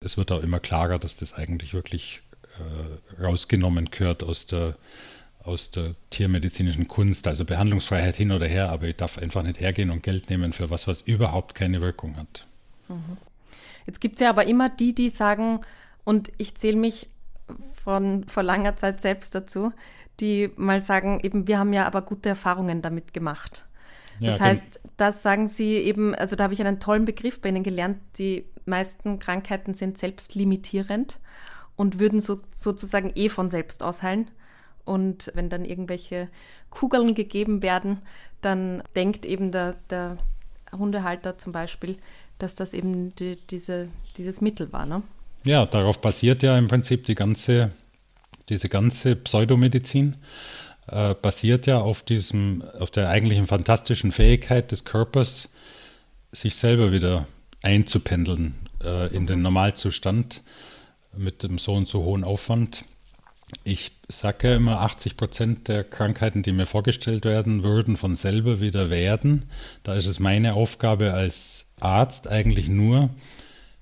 Es wird auch immer klarer, dass das eigentlich wirklich rausgenommen gehört aus der, aus der tiermedizinischen Kunst, also Behandlungsfreiheit hin oder her, aber ich darf einfach nicht hergehen und Geld nehmen für was, was überhaupt keine Wirkung hat. Mhm. Jetzt gibt es ja aber immer die, die sagen, und ich zähle mich von vor langer Zeit selbst dazu, die mal sagen, eben, wir haben ja aber gute Erfahrungen damit gemacht. Das ja, heißt, das sagen Sie eben, also da habe ich einen tollen Begriff bei Ihnen gelernt, die meisten Krankheiten sind selbstlimitierend und würden so, sozusagen eh von selbst ausheilen. Und wenn dann irgendwelche Kugeln gegeben werden, dann denkt eben der, der Hundehalter zum Beispiel, dass das eben die, diese, dieses Mittel war. Ne? Ja, darauf basiert ja im Prinzip die ganze, diese ganze Pseudomedizin, äh, basiert ja auf diesem, auf der eigentlichen fantastischen Fähigkeit des Körpers, sich selber wieder einzupendeln äh, in den Normalzustand mit dem so und so hohen Aufwand. Ich sage ja immer, 80 Prozent der Krankheiten, die mir vorgestellt werden, würden von selber wieder werden. Da ist es meine Aufgabe als Arzt eigentlich nur,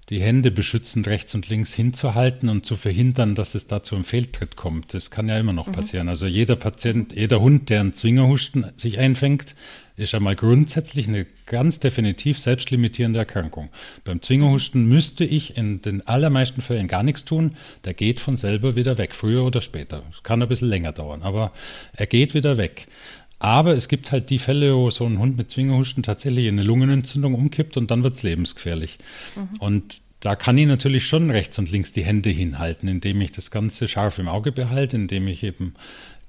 die Hände beschützend rechts und links hinzuhalten und zu verhindern, dass es da zu einem Fehltritt kommt. Das kann ja immer noch mhm. passieren. Also jeder Patient, jeder Hund, der einen Zwingerhusten sich einfängt, ist einmal grundsätzlich eine ganz definitiv selbstlimitierende Erkrankung. Beim Zwingerhusten müsste ich in den allermeisten Fällen gar nichts tun. Der geht von selber wieder weg, früher oder später. Es kann ein bisschen länger dauern, aber er geht wieder weg. Aber es gibt halt die Fälle, wo so ein Hund mit Zwingerhusten tatsächlich in eine Lungenentzündung umkippt und dann wird es lebensgefährlich. Mhm. Und da kann ich natürlich schon rechts und links die Hände hinhalten, indem ich das Ganze scharf im Auge behalte, indem ich eben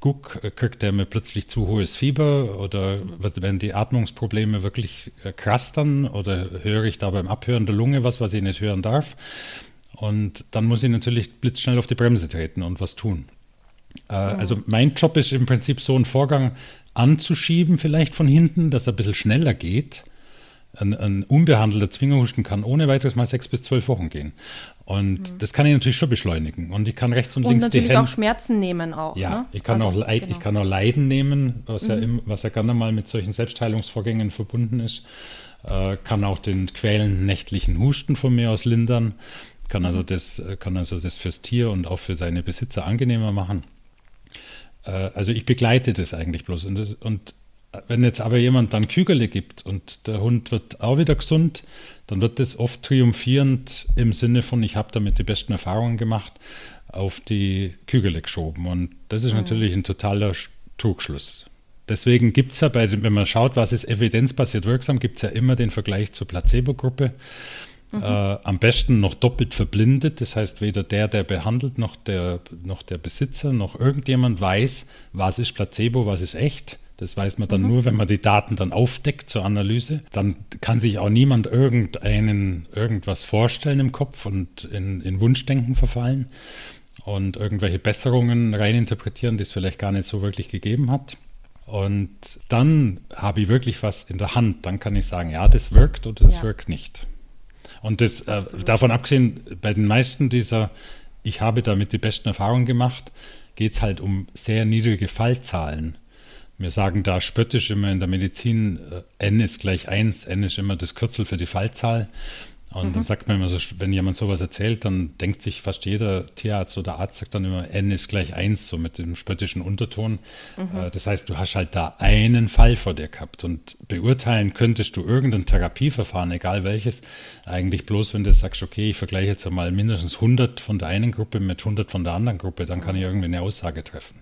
gucke, äh, kriegt der mir plötzlich zu hohes Fieber oder werden die Atmungsprobleme wirklich äh, krass dann oder höre ich da beim Abhören der Lunge was, was ich nicht hören darf. Und dann muss ich natürlich blitzschnell auf die Bremse treten und was tun. Äh, also mein Job ist im Prinzip so einen Vorgang anzuschieben, vielleicht von hinten, dass er ein bisschen schneller geht. Ein, ein unbehandelter Zwingerhusten kann ohne weiteres mal sechs bis zwölf Wochen gehen. Und mhm. das kann ich natürlich schon beschleunigen. Und ich kann rechts und, und links die Hände. auch Schmerzen nehmen auch. Ja, ne? ich, kann also, auch Leid, genau. ich kann auch Leiden nehmen, was, mhm. ja, im, was ja gerne mal mit solchen Selbstheilungsvorgängen verbunden ist. Äh, kann auch den quälenden nächtlichen Husten von mir aus lindern. Kann also, mhm. das, kann also das fürs Tier und auch für seine Besitzer angenehmer machen. Äh, also ich begleite das eigentlich bloß. Und, das, und wenn jetzt aber jemand dann Kügele gibt und der Hund wird auch wieder gesund, dann wird das oft triumphierend im Sinne von, ich habe damit die besten Erfahrungen gemacht, auf die Kügele geschoben. Und das ist mhm. natürlich ein totaler Trugschluss. Deswegen gibt es ja, bei, wenn man schaut, was ist evidenzbasiert wirksam, gibt es ja immer den Vergleich zur Placebo-Gruppe. Mhm. Äh, am besten noch doppelt verblindet. Das heißt, weder der, der behandelt, noch der, noch der Besitzer, noch irgendjemand weiß, was ist Placebo, was ist echt. Das weiß man dann mhm. nur, wenn man die Daten dann aufdeckt zur Analyse. Dann kann sich auch niemand irgendeinen, irgendwas vorstellen im Kopf und in, in Wunschdenken verfallen und irgendwelche Besserungen reininterpretieren, die es vielleicht gar nicht so wirklich gegeben hat. Und dann habe ich wirklich was in der Hand. Dann kann ich sagen, ja, das wirkt oder das ja. wirkt nicht. Und das, äh, davon abgesehen, bei den meisten dieser, ich habe damit die besten Erfahrungen gemacht, geht es halt um sehr niedrige Fallzahlen. Wir sagen da spöttisch immer in der Medizin, äh, n ist gleich 1, n ist immer das Kürzel für die Fallzahl. Und mhm. dann sagt man immer so, wenn jemand sowas erzählt, dann denkt sich fast jeder Tierarzt oder Arzt sagt dann immer, n ist gleich 1, so mit dem spöttischen Unterton. Mhm. Äh, das heißt, du hast halt da einen Fall vor dir gehabt und beurteilen könntest du irgendein Therapieverfahren, egal welches, eigentlich bloß, wenn du sagst, okay, ich vergleiche jetzt einmal mindestens 100 von der einen Gruppe mit 100 von der anderen Gruppe, dann kann ich irgendwie eine Aussage treffen.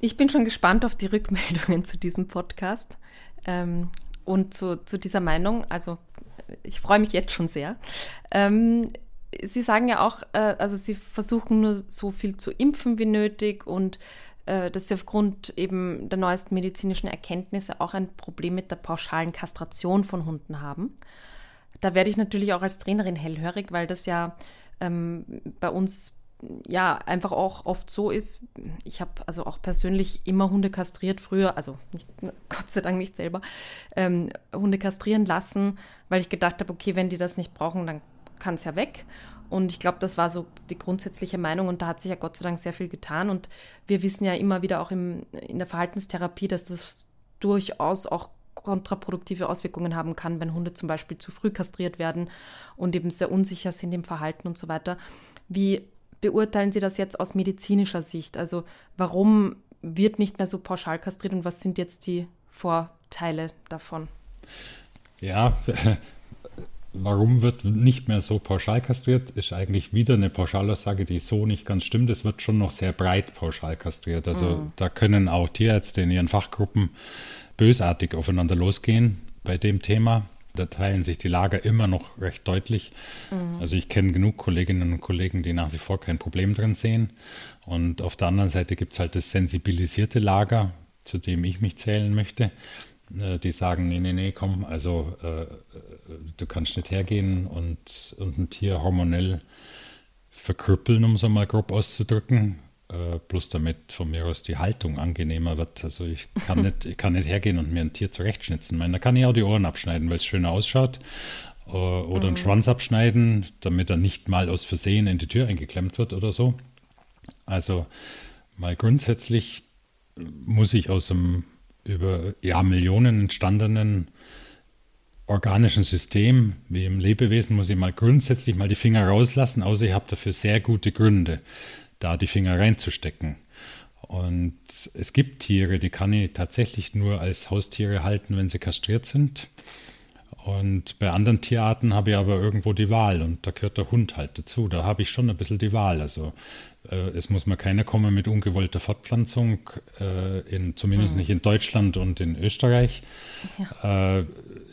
Ich bin schon gespannt auf die Rückmeldungen zu diesem Podcast ähm, und zu, zu dieser Meinung. Also ich freue mich jetzt schon sehr. Ähm, Sie sagen ja auch, äh, also Sie versuchen nur so viel zu impfen wie nötig und äh, dass Sie aufgrund eben der neuesten medizinischen Erkenntnisse auch ein Problem mit der pauschalen Kastration von Hunden haben. Da werde ich natürlich auch als Trainerin hellhörig, weil das ja ähm, bei uns ja, einfach auch oft so ist, ich habe also auch persönlich immer Hunde kastriert früher, also nicht, Gott sei Dank nicht selber, ähm, Hunde kastrieren lassen, weil ich gedacht habe, okay, wenn die das nicht brauchen, dann kann es ja weg. Und ich glaube, das war so die grundsätzliche Meinung und da hat sich ja Gott sei Dank sehr viel getan. Und wir wissen ja immer wieder auch im, in der Verhaltenstherapie, dass das durchaus auch kontraproduktive Auswirkungen haben kann, wenn Hunde zum Beispiel zu früh kastriert werden und eben sehr unsicher sind im Verhalten und so weiter. Wie beurteilen Sie das jetzt aus medizinischer Sicht? Also warum wird nicht mehr so pauschal kastriert und was sind jetzt die Vorteile davon? Ja, warum wird nicht mehr so pauschal kastriert, ist eigentlich wieder eine Pauschalaussage, die so nicht ganz stimmt. Es wird schon noch sehr breit pauschal kastriert. Also mhm. da können auch Tierärzte in ihren Fachgruppen bösartig aufeinander losgehen bei dem Thema. Da teilen sich die Lager immer noch recht deutlich. Mhm. Also ich kenne genug Kolleginnen und Kollegen, die nach wie vor kein Problem drin sehen. Und auf der anderen Seite gibt es halt das sensibilisierte Lager, zu dem ich mich zählen möchte. Äh, die sagen, nee, nee, nee, komm, also äh, du kannst nicht hergehen und, und ein Tier hormonell verkrüppeln, um es einmal grob auszudrücken äh, bloß damit von mir aus die Haltung angenehmer wird. Also ich kann nicht, ich kann nicht hergehen und mir ein Tier zurechtschnitzen. Ich meine, da kann ich auch die Ohren abschneiden, weil es schöner ausschaut. Äh, oder mhm. einen Schwanz abschneiden, damit er nicht mal aus Versehen in die Tür eingeklemmt wird oder so. Also Mal grundsätzlich muss ich aus einem über ja, Millionen entstandenen organischen System wie im Lebewesen muss ich mal grundsätzlich mal die Finger rauslassen, außer ich habe dafür sehr gute Gründe, da die Finger reinzustecken. Und es gibt Tiere, die kann ich tatsächlich nur als Haustiere halten, wenn sie kastriert sind. Und bei anderen Tierarten habe ich aber irgendwo die Wahl und da gehört der Hund halt dazu. Da habe ich schon ein bisschen die Wahl. Also äh, es muss mir keiner kommen mit ungewollter Fortpflanzung, äh, in, zumindest mhm. nicht in Deutschland und in Österreich. Ja. Äh,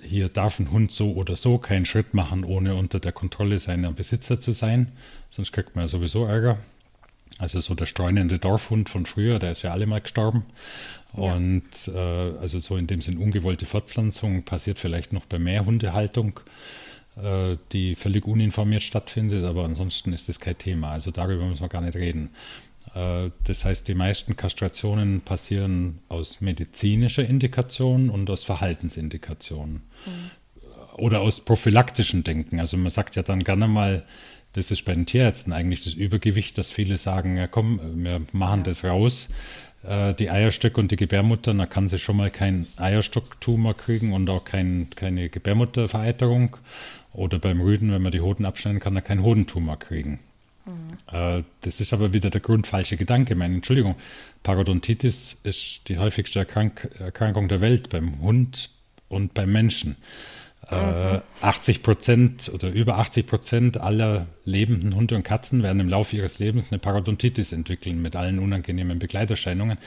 hier darf ein Hund so oder so keinen Schritt machen, ohne unter der Kontrolle seiner Besitzer zu sein. Sonst kriegt man ja sowieso Ärger. Also so der streunende Dorfhund von früher, der ist ja alle mal gestorben. Ja. Und äh, also so in dem Sinn ungewollte Fortpflanzung passiert vielleicht noch bei mehr Hundehaltung, äh, die völlig uninformiert stattfindet, aber ansonsten ist das kein Thema. Also darüber müssen wir gar nicht reden. Äh, das heißt, die meisten Kastrationen passieren aus medizinischer Indikation und aus Verhaltensindikationen. Mhm. Oder aus prophylaktischen Denken. Also man sagt ja dann gerne mal, das ist bei den Tierärzten eigentlich das Übergewicht, dass viele sagen, ja komm, wir machen ja. das raus, äh, die Eierstöcke und die Gebärmutter, dann kann sie schon mal keinen Eierstocktumor kriegen und auch kein, keine Gebärmuttervereiterung. Oder beim Rüden, wenn man die Hoden abschneiden kann, er keinen Hodentumor kriegen. Mhm. Äh, das ist aber wieder der grundfalsche Gedanke. Meine Entschuldigung, Parodontitis ist die häufigste Erkrank Erkrankung der Welt beim Hund und beim Menschen. Mhm. 80 Prozent oder über 80 Prozent aller lebenden Hunde und Katzen werden im Laufe ihres Lebens eine Parodontitis entwickeln mit allen unangenehmen Begleiterscheinungen.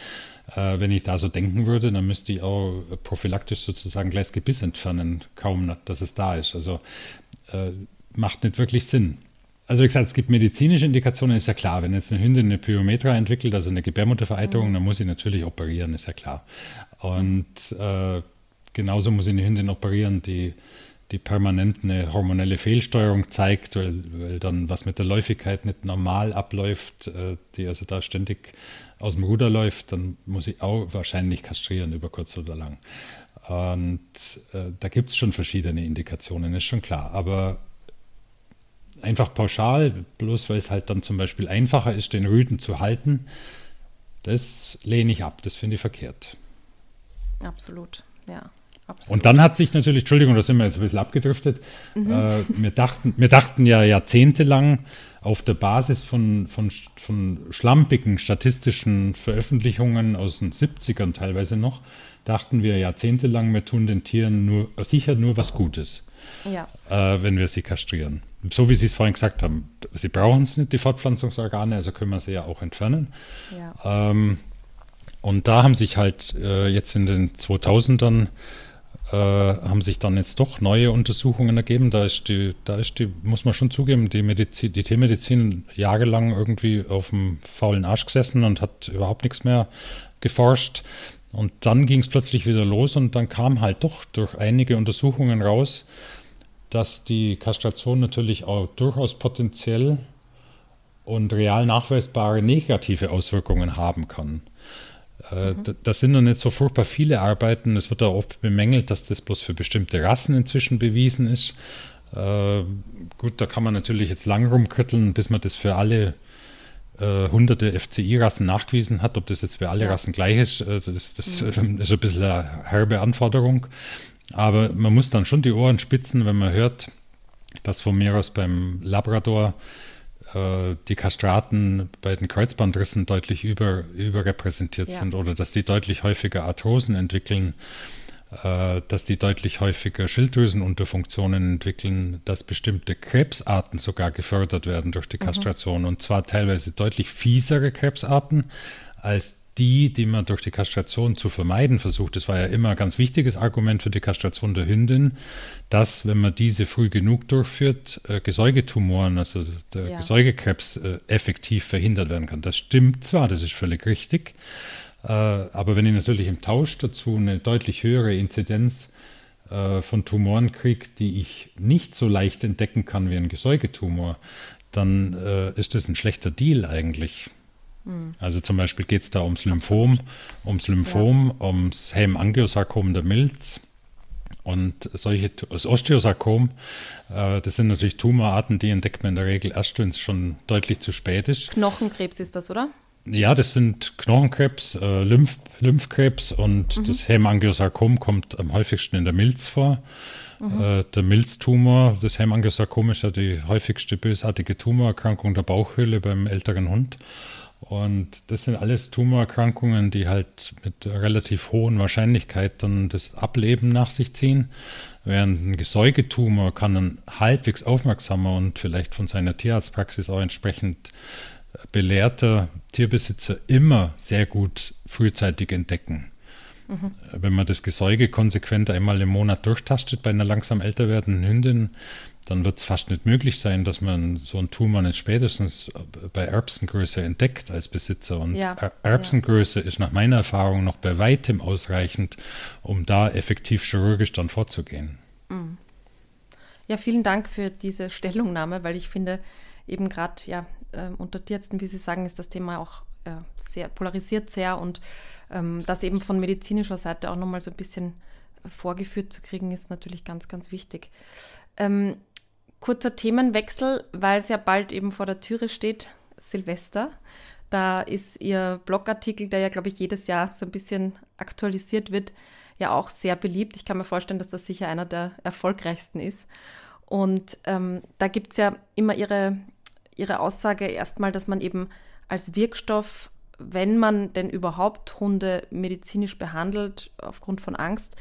Äh, wenn ich da so denken würde, dann müsste ich auch prophylaktisch sozusagen gleich das Gebiss entfernen, kaum, dass es da ist. Also äh, macht nicht wirklich Sinn. Also wie gesagt, es gibt medizinische Indikationen, ist ja klar. Wenn jetzt eine Hündin eine Pyometra entwickelt, also eine Gebärmuttervereiterung, mhm. dann muss sie natürlich operieren, ist ja klar. Und äh, genauso muss ich eine Hündin operieren, die, die permanent eine hormonelle Fehlsteuerung zeigt, weil, weil dann was mit der Läufigkeit nicht normal abläuft, äh, die also da ständig aus dem Ruder läuft, dann muss ich auch wahrscheinlich kastrieren über kurz oder lang. Und äh, da gibt es schon verschiedene Indikationen, ist schon klar. Aber einfach pauschal, bloß weil es halt dann zum Beispiel einfacher ist, den Rüden zu halten, das lehne ich ab. Das finde ich verkehrt. Absolut, ja. Absolut. Und dann hat sich natürlich, Entschuldigung, da sind wir jetzt ein bisschen abgedriftet, mhm. äh, wir, dachten, wir dachten ja jahrzehntelang auf der Basis von, von, von schlampigen statistischen Veröffentlichungen aus den 70ern teilweise noch, dachten wir jahrzehntelang, wir tun den Tieren nur, sicher nur was Gutes, ja. äh, wenn wir sie kastrieren. So wie Sie es vorhin gesagt haben, sie brauchen es nicht, die Fortpflanzungsorgane, also können wir sie ja auch entfernen. Ja. Ähm, und da haben sich halt äh, jetzt in den 2000ern äh, haben sich dann jetzt doch neue Untersuchungen ergeben. Da ist die, da ist die, muss man schon zugeben, die Medizin, die Tiermedizin jahrelang irgendwie auf dem faulen Arsch gesessen und hat überhaupt nichts mehr geforscht. Und dann ging es plötzlich wieder los und dann kam halt doch durch einige Untersuchungen raus, dass die Kastration natürlich auch durchaus potenziell und real nachweisbare negative Auswirkungen haben kann. Mhm. Das sind noch nicht so furchtbar viele Arbeiten. Es wird auch oft bemängelt, dass das bloß für bestimmte Rassen inzwischen bewiesen ist. Äh, gut, da kann man natürlich jetzt lang rumkritteln, bis man das für alle äh, hunderte FCI-Rassen nachgewiesen hat. Ob das jetzt für alle ja. Rassen gleich ist, äh, das, das mhm. ist ein bisschen eine herbe Anforderung. Aber man muss dann schon die Ohren spitzen, wenn man hört, dass von mir aus beim Labrador die Kastraten bei den Kreuzbandrissen deutlich über, überrepräsentiert ja. sind oder dass die deutlich häufiger Arthrosen entwickeln, äh, dass die deutlich häufiger Schilddrüsenunterfunktionen entwickeln, dass bestimmte Krebsarten sogar gefördert werden durch die mhm. Kastration mhm. und zwar teilweise deutlich fiesere Krebsarten als die, die man durch die Kastration zu vermeiden versucht. Das war ja immer ein ganz wichtiges Argument für die Kastration der Hündin, dass, wenn man diese früh genug durchführt, äh, Gesäugetumoren, also der ja. Gesäugekrebs, äh, effektiv verhindert werden kann. Das stimmt zwar, das ist völlig richtig, äh, aber wenn ich natürlich im Tausch dazu eine deutlich höhere Inzidenz äh, von Tumoren kriege, die ich nicht so leicht entdecken kann wie ein Gesäugetumor, dann äh, ist das ein schlechter Deal eigentlich. Mhm. Also zum Beispiel geht es da ums Lymphom, ums Lymphom, ja. ums Hemangiosarkom der Milz und solche, das Osteosarkom, äh, das sind natürlich Tumorarten, die entdeckt man in der Regel erst, wenn es schon deutlich zu spät ist. Knochenkrebs ist das, oder? Ja, das sind Knochenkrebs, äh, Lymph, Lymphkrebs und mhm. das Hämangiosarkom kommt am häufigsten in der Milz vor. Mhm. Äh, der Milztumor, das Hämangiosarkom ist ja die häufigste bösartige Tumorerkrankung der Bauchhöhle beim älteren Hund. Und das sind alles Tumorerkrankungen, die halt mit relativ hohen Wahrscheinlichkeit dann das Ableben nach sich ziehen. Während ein Gesäugetumor kann ein halbwegs aufmerksamer und vielleicht von seiner Tierarztpraxis auch entsprechend belehrter Tierbesitzer immer sehr gut frühzeitig entdecken. Mhm. Wenn man das Gesäuge konsequent einmal im Monat durchtastet bei einer langsam älter werdenden Hündin, dann wird es fast nicht möglich sein, dass man so ein Tumor nicht spätestens bei Erbsengröße entdeckt als Besitzer. Und ja, Erbsengröße ja. ist nach meiner Erfahrung noch bei weitem ausreichend, um da effektiv chirurgisch dann vorzugehen. Mhm. Ja, vielen Dank für diese Stellungnahme, weil ich finde, eben gerade ja, äh, unter Tierärzten, wie Sie sagen, ist das Thema auch äh, sehr polarisiert sehr und ähm, das eben von medizinischer Seite auch nochmal so ein bisschen vorgeführt zu kriegen, ist natürlich ganz, ganz wichtig. Ähm, kurzer Themenwechsel, weil es ja bald eben vor der Türe steht, Silvester. Da ist Ihr Blogartikel, der ja, glaube ich, jedes Jahr so ein bisschen aktualisiert wird, ja auch sehr beliebt. Ich kann mir vorstellen, dass das sicher einer der erfolgreichsten ist. Und ähm, da gibt es ja immer Ihre, Ihre Aussage erstmal, dass man eben als Wirkstoff, wenn man denn überhaupt Hunde medizinisch behandelt, aufgrund von Angst,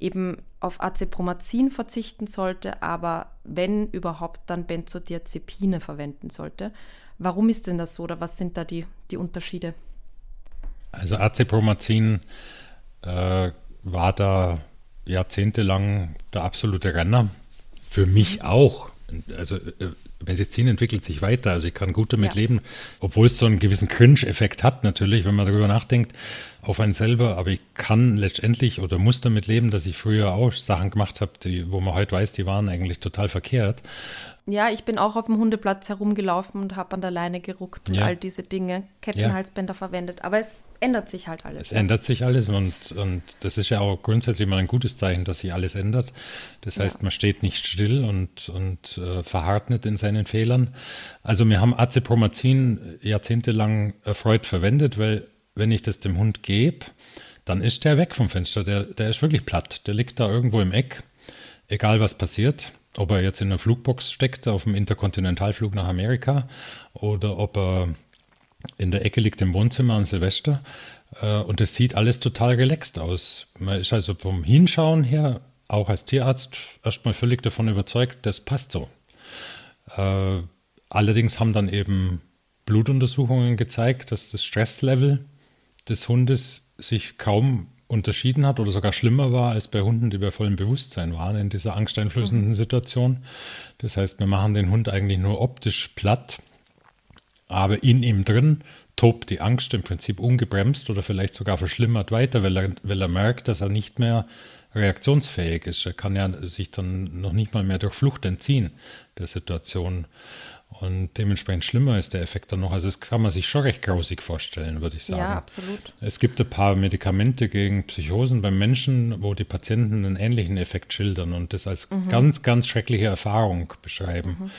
eben auf Acepromazin verzichten sollte, aber wenn überhaupt, dann Benzodiazepine verwenden sollte. Warum ist denn das so oder was sind da die, die Unterschiede? Also Acepromazin äh, war da jahrzehntelang der absolute Renner. Für mich auch. Also äh, Medizin entwickelt sich weiter, also ich kann gut damit ja. leben, obwohl es so einen gewissen Cringe-Effekt hat natürlich, wenn man darüber nachdenkt, auf einen selber, aber ich kann letztendlich oder muss damit leben, dass ich früher auch Sachen gemacht habe, wo man heute weiß, die waren eigentlich total verkehrt. Ja, ich bin auch auf dem Hundeplatz herumgelaufen und habe an der Leine geruckt und ja. all diese Dinge, Kettenhalsbänder ja. verwendet. Aber es ändert sich halt alles. Es ja. ändert sich alles und, und das ist ja auch grundsätzlich mal ein gutes Zeichen, dass sich alles ändert. Das heißt, man steht nicht still und, und äh, verharrt nicht in seinen Fehlern. Also wir haben Acepromazin jahrzehntelang erfreut verwendet, weil wenn ich das dem Hund gebe, dann ist der weg vom Fenster. Der, der ist wirklich platt. Der liegt da irgendwo im Eck, egal was passiert ob er jetzt in einer Flugbox steckt auf dem Interkontinentalflug nach Amerika oder ob er in der Ecke liegt im Wohnzimmer an Silvester. Äh, und es sieht alles total relaxed aus. Man ist also vom Hinschauen her, auch als Tierarzt, erstmal völlig davon überzeugt, das passt so. Äh, allerdings haben dann eben Blutuntersuchungen gezeigt, dass das Stresslevel des Hundes sich kaum unterschieden hat oder sogar schlimmer war als bei Hunden, die bei vollem Bewusstsein waren in dieser angsteinflößenden mhm. Situation. Das heißt, wir machen den Hund eigentlich nur optisch platt, aber in ihm drin tobt die Angst im Prinzip ungebremst oder vielleicht sogar verschlimmert weiter, weil er, weil er merkt, dass er nicht mehr reaktionsfähig ist. Er kann ja sich dann noch nicht mal mehr durch Flucht entziehen der Situation. Und dementsprechend schlimmer ist der Effekt dann noch. Also das kann man sich schon recht grausig vorstellen, würde ich sagen. Ja, absolut. Es gibt ein paar Medikamente gegen Psychosen beim Menschen, wo die Patienten einen ähnlichen Effekt schildern und das als mhm. ganz, ganz schreckliche Erfahrung beschreiben. Mhm.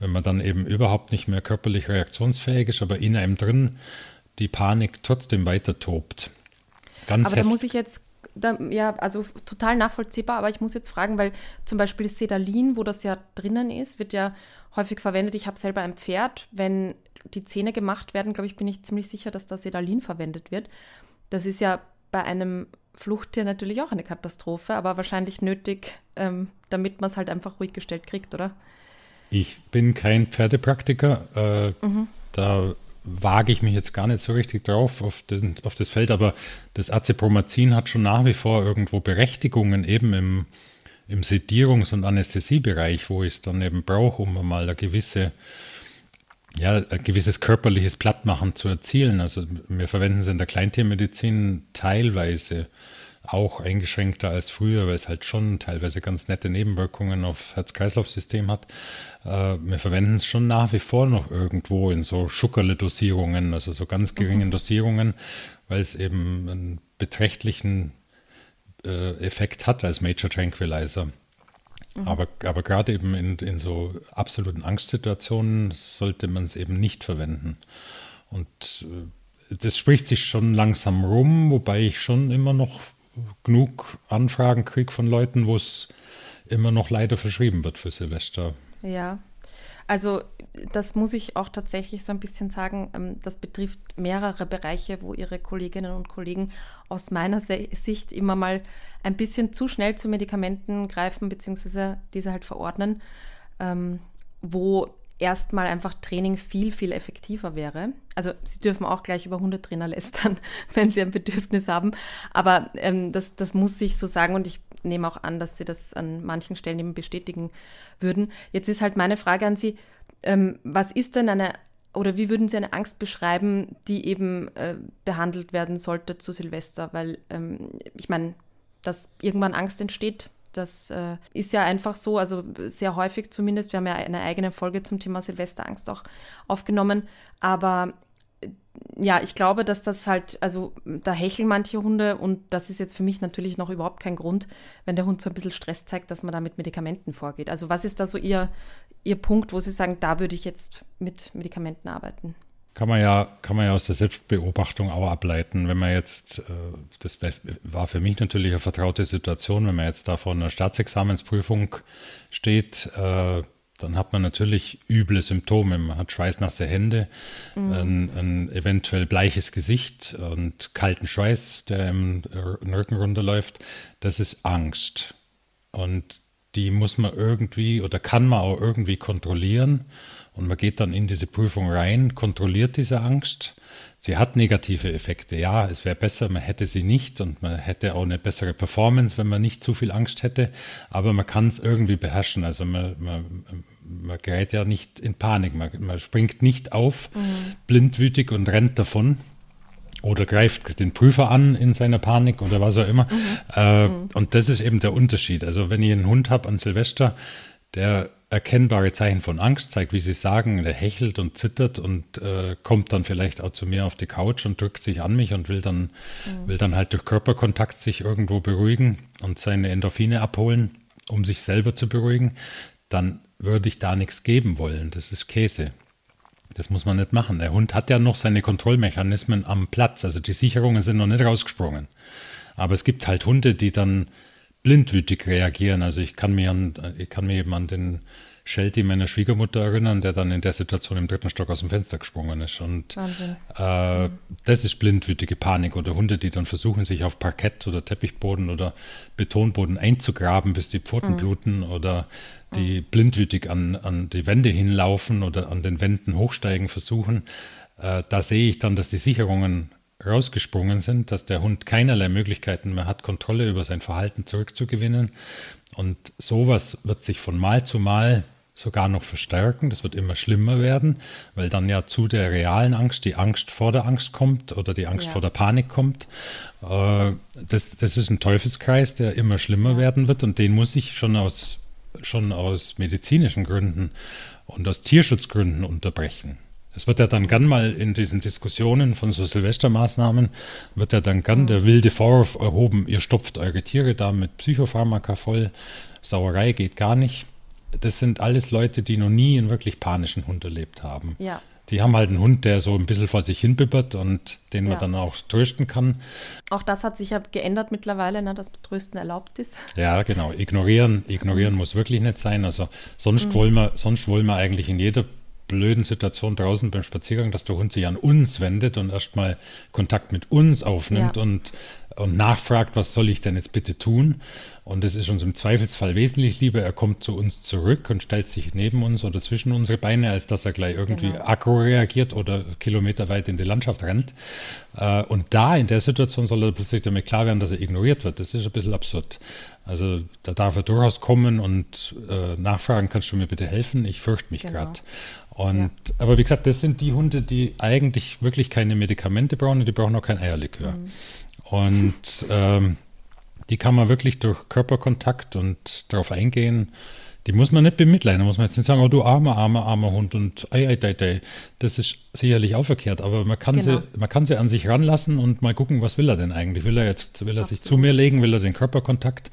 Wenn man dann eben überhaupt nicht mehr körperlich reaktionsfähig ist, aber in einem drin die Panik trotzdem weiter tobt. Ganz aber da muss ich jetzt da, ja, also total nachvollziehbar, aber ich muss jetzt fragen, weil zum Beispiel Sedalin, wo das ja drinnen ist, wird ja häufig verwendet. Ich habe selber ein Pferd. Wenn die Zähne gemacht werden, glaube ich, bin ich ziemlich sicher, dass da Sedalin verwendet wird. Das ist ja bei einem Fluchttier natürlich auch eine Katastrophe, aber wahrscheinlich nötig, ähm, damit man es halt einfach ruhig gestellt kriegt, oder? Ich bin kein Pferdepraktiker. Äh, mhm. Da wage ich mich jetzt gar nicht so richtig drauf auf, den, auf das Feld, aber das Acepromazin hat schon nach wie vor irgendwo Berechtigungen eben im, im Sedierungs- und Anästhesiebereich, wo ich es dann eben brauche, um mal eine gewisse, ja, ein gewisses körperliches Plattmachen zu erzielen. Also wir verwenden es in der Kleintiermedizin teilweise auch eingeschränkter als früher, weil es halt schon teilweise ganz nette Nebenwirkungen auf Herz-Kreislauf-System hat. Äh, wir verwenden es schon nach wie vor noch irgendwo in so Schuckerle-Dosierungen, also so ganz geringen mhm. Dosierungen, weil es eben einen beträchtlichen äh, Effekt hat als Major Tranquilizer. Mhm. Aber, aber gerade eben in, in so absoluten Angstsituationen sollte man es eben nicht verwenden. Und äh, das spricht sich schon langsam rum, wobei ich schon immer noch genug Anfragen kriege von Leuten, wo es immer noch leider verschrieben wird für Silvester. Ja, also das muss ich auch tatsächlich so ein bisschen sagen. Ähm, das betrifft mehrere Bereiche, wo Ihre Kolleginnen und Kollegen aus meiner Sicht immer mal ein bisschen zu schnell zu Medikamenten greifen, beziehungsweise diese halt verordnen, ähm, wo erstmal einfach Training viel, viel effektiver wäre. Also Sie dürfen auch gleich über Hundetrainer lästern, wenn Sie ein Bedürfnis haben. Aber ähm, das, das muss ich so sagen und ich nehme auch an, dass Sie das an manchen Stellen eben bestätigen würden. Jetzt ist halt meine Frage an Sie, ähm, was ist denn eine oder wie würden Sie eine Angst beschreiben, die eben äh, behandelt werden sollte zu Silvester? Weil ähm, ich meine, dass irgendwann Angst entsteht, das äh, ist ja einfach so, also sehr häufig zumindest. Wir haben ja eine eigene Folge zum Thema Silvesterangst auch aufgenommen. Aber äh, ja, ich glaube, dass das halt, also da hecheln manche Hunde und das ist jetzt für mich natürlich noch überhaupt kein Grund, wenn der Hund so ein bisschen Stress zeigt, dass man da mit Medikamenten vorgeht. Also was ist da so Ihr, Ihr Punkt, wo Sie sagen, da würde ich jetzt mit Medikamenten arbeiten? Kann man ja, kann man ja aus der Selbstbeobachtung auch ableiten. Wenn man jetzt, äh, das war für mich natürlich eine vertraute Situation, wenn man jetzt da vor einer Staatsexamensprüfung steht, äh, dann hat man natürlich üble Symptome. Man hat schweißnasse Hände, mhm. ein, ein, eventuell bleiches Gesicht und kalten Schweiß, der im Rücken runterläuft. Das ist Angst. Und die muss man irgendwie oder kann man auch irgendwie kontrollieren. Und man geht dann in diese Prüfung rein, kontrolliert diese Angst. Sie hat negative Effekte. Ja, es wäre besser, man hätte sie nicht und man hätte auch eine bessere Performance, wenn man nicht zu viel Angst hätte. Aber man kann es irgendwie beherrschen. Also man, man, man gerät ja nicht in Panik. Man, man springt nicht auf, mhm. blindwütig und rennt davon oder greift den Prüfer an in seiner Panik oder was auch immer. Mhm. Äh, mhm. Und das ist eben der Unterschied. Also wenn ich einen Hund habe an Silvester, der erkennbare Zeichen von Angst zeigt, wie Sie sagen, der hechelt und zittert und äh, kommt dann vielleicht auch zu mir auf die Couch und drückt sich an mich und will dann, mhm. will dann halt durch Körperkontakt sich irgendwo beruhigen und seine Endorphine abholen, um sich selber zu beruhigen, dann würde ich da nichts geben wollen. Das ist Käse. Das muss man nicht machen. Der Hund hat ja noch seine Kontrollmechanismen am Platz. Also die Sicherungen sind noch nicht rausgesprungen. Aber es gibt halt Hunde, die dann blindwütig reagieren. Also ich kann mich, an, ich kann mich eben an den Shelty meiner Schwiegermutter erinnern, der dann in der Situation im dritten Stock aus dem Fenster gesprungen ist. Und äh, das ist blindwütige Panik oder Hunde, die dann versuchen, sich auf Parkett oder Teppichboden oder Betonboden einzugraben, bis die Pfoten mhm. bluten oder die mhm. blindwütig an, an die Wände hinlaufen oder an den Wänden hochsteigen versuchen. Äh, da sehe ich dann, dass die Sicherungen rausgesprungen sind, dass der Hund keinerlei Möglichkeiten mehr hat, Kontrolle über sein Verhalten zurückzugewinnen. Und sowas wird sich von Mal zu Mal sogar noch verstärken. Das wird immer schlimmer werden, weil dann ja zu der realen Angst die Angst vor der Angst kommt oder die Angst ja. vor der Panik kommt. Äh, das, das ist ein Teufelskreis, der immer schlimmer ja. werden wird und den muss ich schon aus, schon aus medizinischen Gründen und aus Tierschutzgründen unterbrechen. Es wird ja dann gern mal in diesen Diskussionen von so Silvestermaßnahmen, wird ja dann gern der wilde Vorwurf erhoben, ihr stopft eure Tiere da mit Psychopharmaka voll, Sauerei geht gar nicht. Das sind alles Leute, die noch nie einen wirklich panischen Hund erlebt haben. Ja. Die haben halt einen Hund, der so ein bisschen vor sich hin bibbert und den ja. man dann auch trösten kann. Auch das hat sich ja geändert mittlerweile, ne, dass Trösten erlaubt ist. Ja, genau. Ignorieren, ignorieren muss wirklich nicht sein. Also sonst mhm. wollen wir, sonst wollen wir eigentlich in jeder blöden Situation draußen beim Spaziergang, dass der Hund sich an uns wendet und erstmal Kontakt mit uns aufnimmt ja. und, und nachfragt, was soll ich denn jetzt bitte tun? Und es ist uns im Zweifelsfall wesentlich lieber, er kommt zu uns zurück und stellt sich neben uns oder zwischen unsere Beine, als dass er gleich irgendwie genau. aggro reagiert oder kilometerweit in die Landschaft rennt. Äh, und da in der Situation soll er plötzlich damit klar werden, dass er ignoriert wird. Das ist ein bisschen absurd. Also da darf er durchaus kommen und äh, nachfragen, kannst du mir bitte helfen? Ich fürchte mich genau. Und, ja. Aber wie gesagt, das sind die Hunde, die eigentlich wirklich keine Medikamente brauchen und die brauchen auch kein Eierlikör. Mhm. Und ähm, die kann man wirklich durch Körperkontakt und darauf eingehen. Die muss man nicht bemitleiden. Da muss man jetzt nicht sagen, oh du armer, armer, armer Hund und ei, ei, ei, ei. Das ist sicherlich auch verkehrt, aber man kann, genau. sie, man kann sie an sich ranlassen und mal gucken, was will er denn eigentlich? Will er jetzt, will er Absolut. sich zu mir legen, will er den Körperkontakt?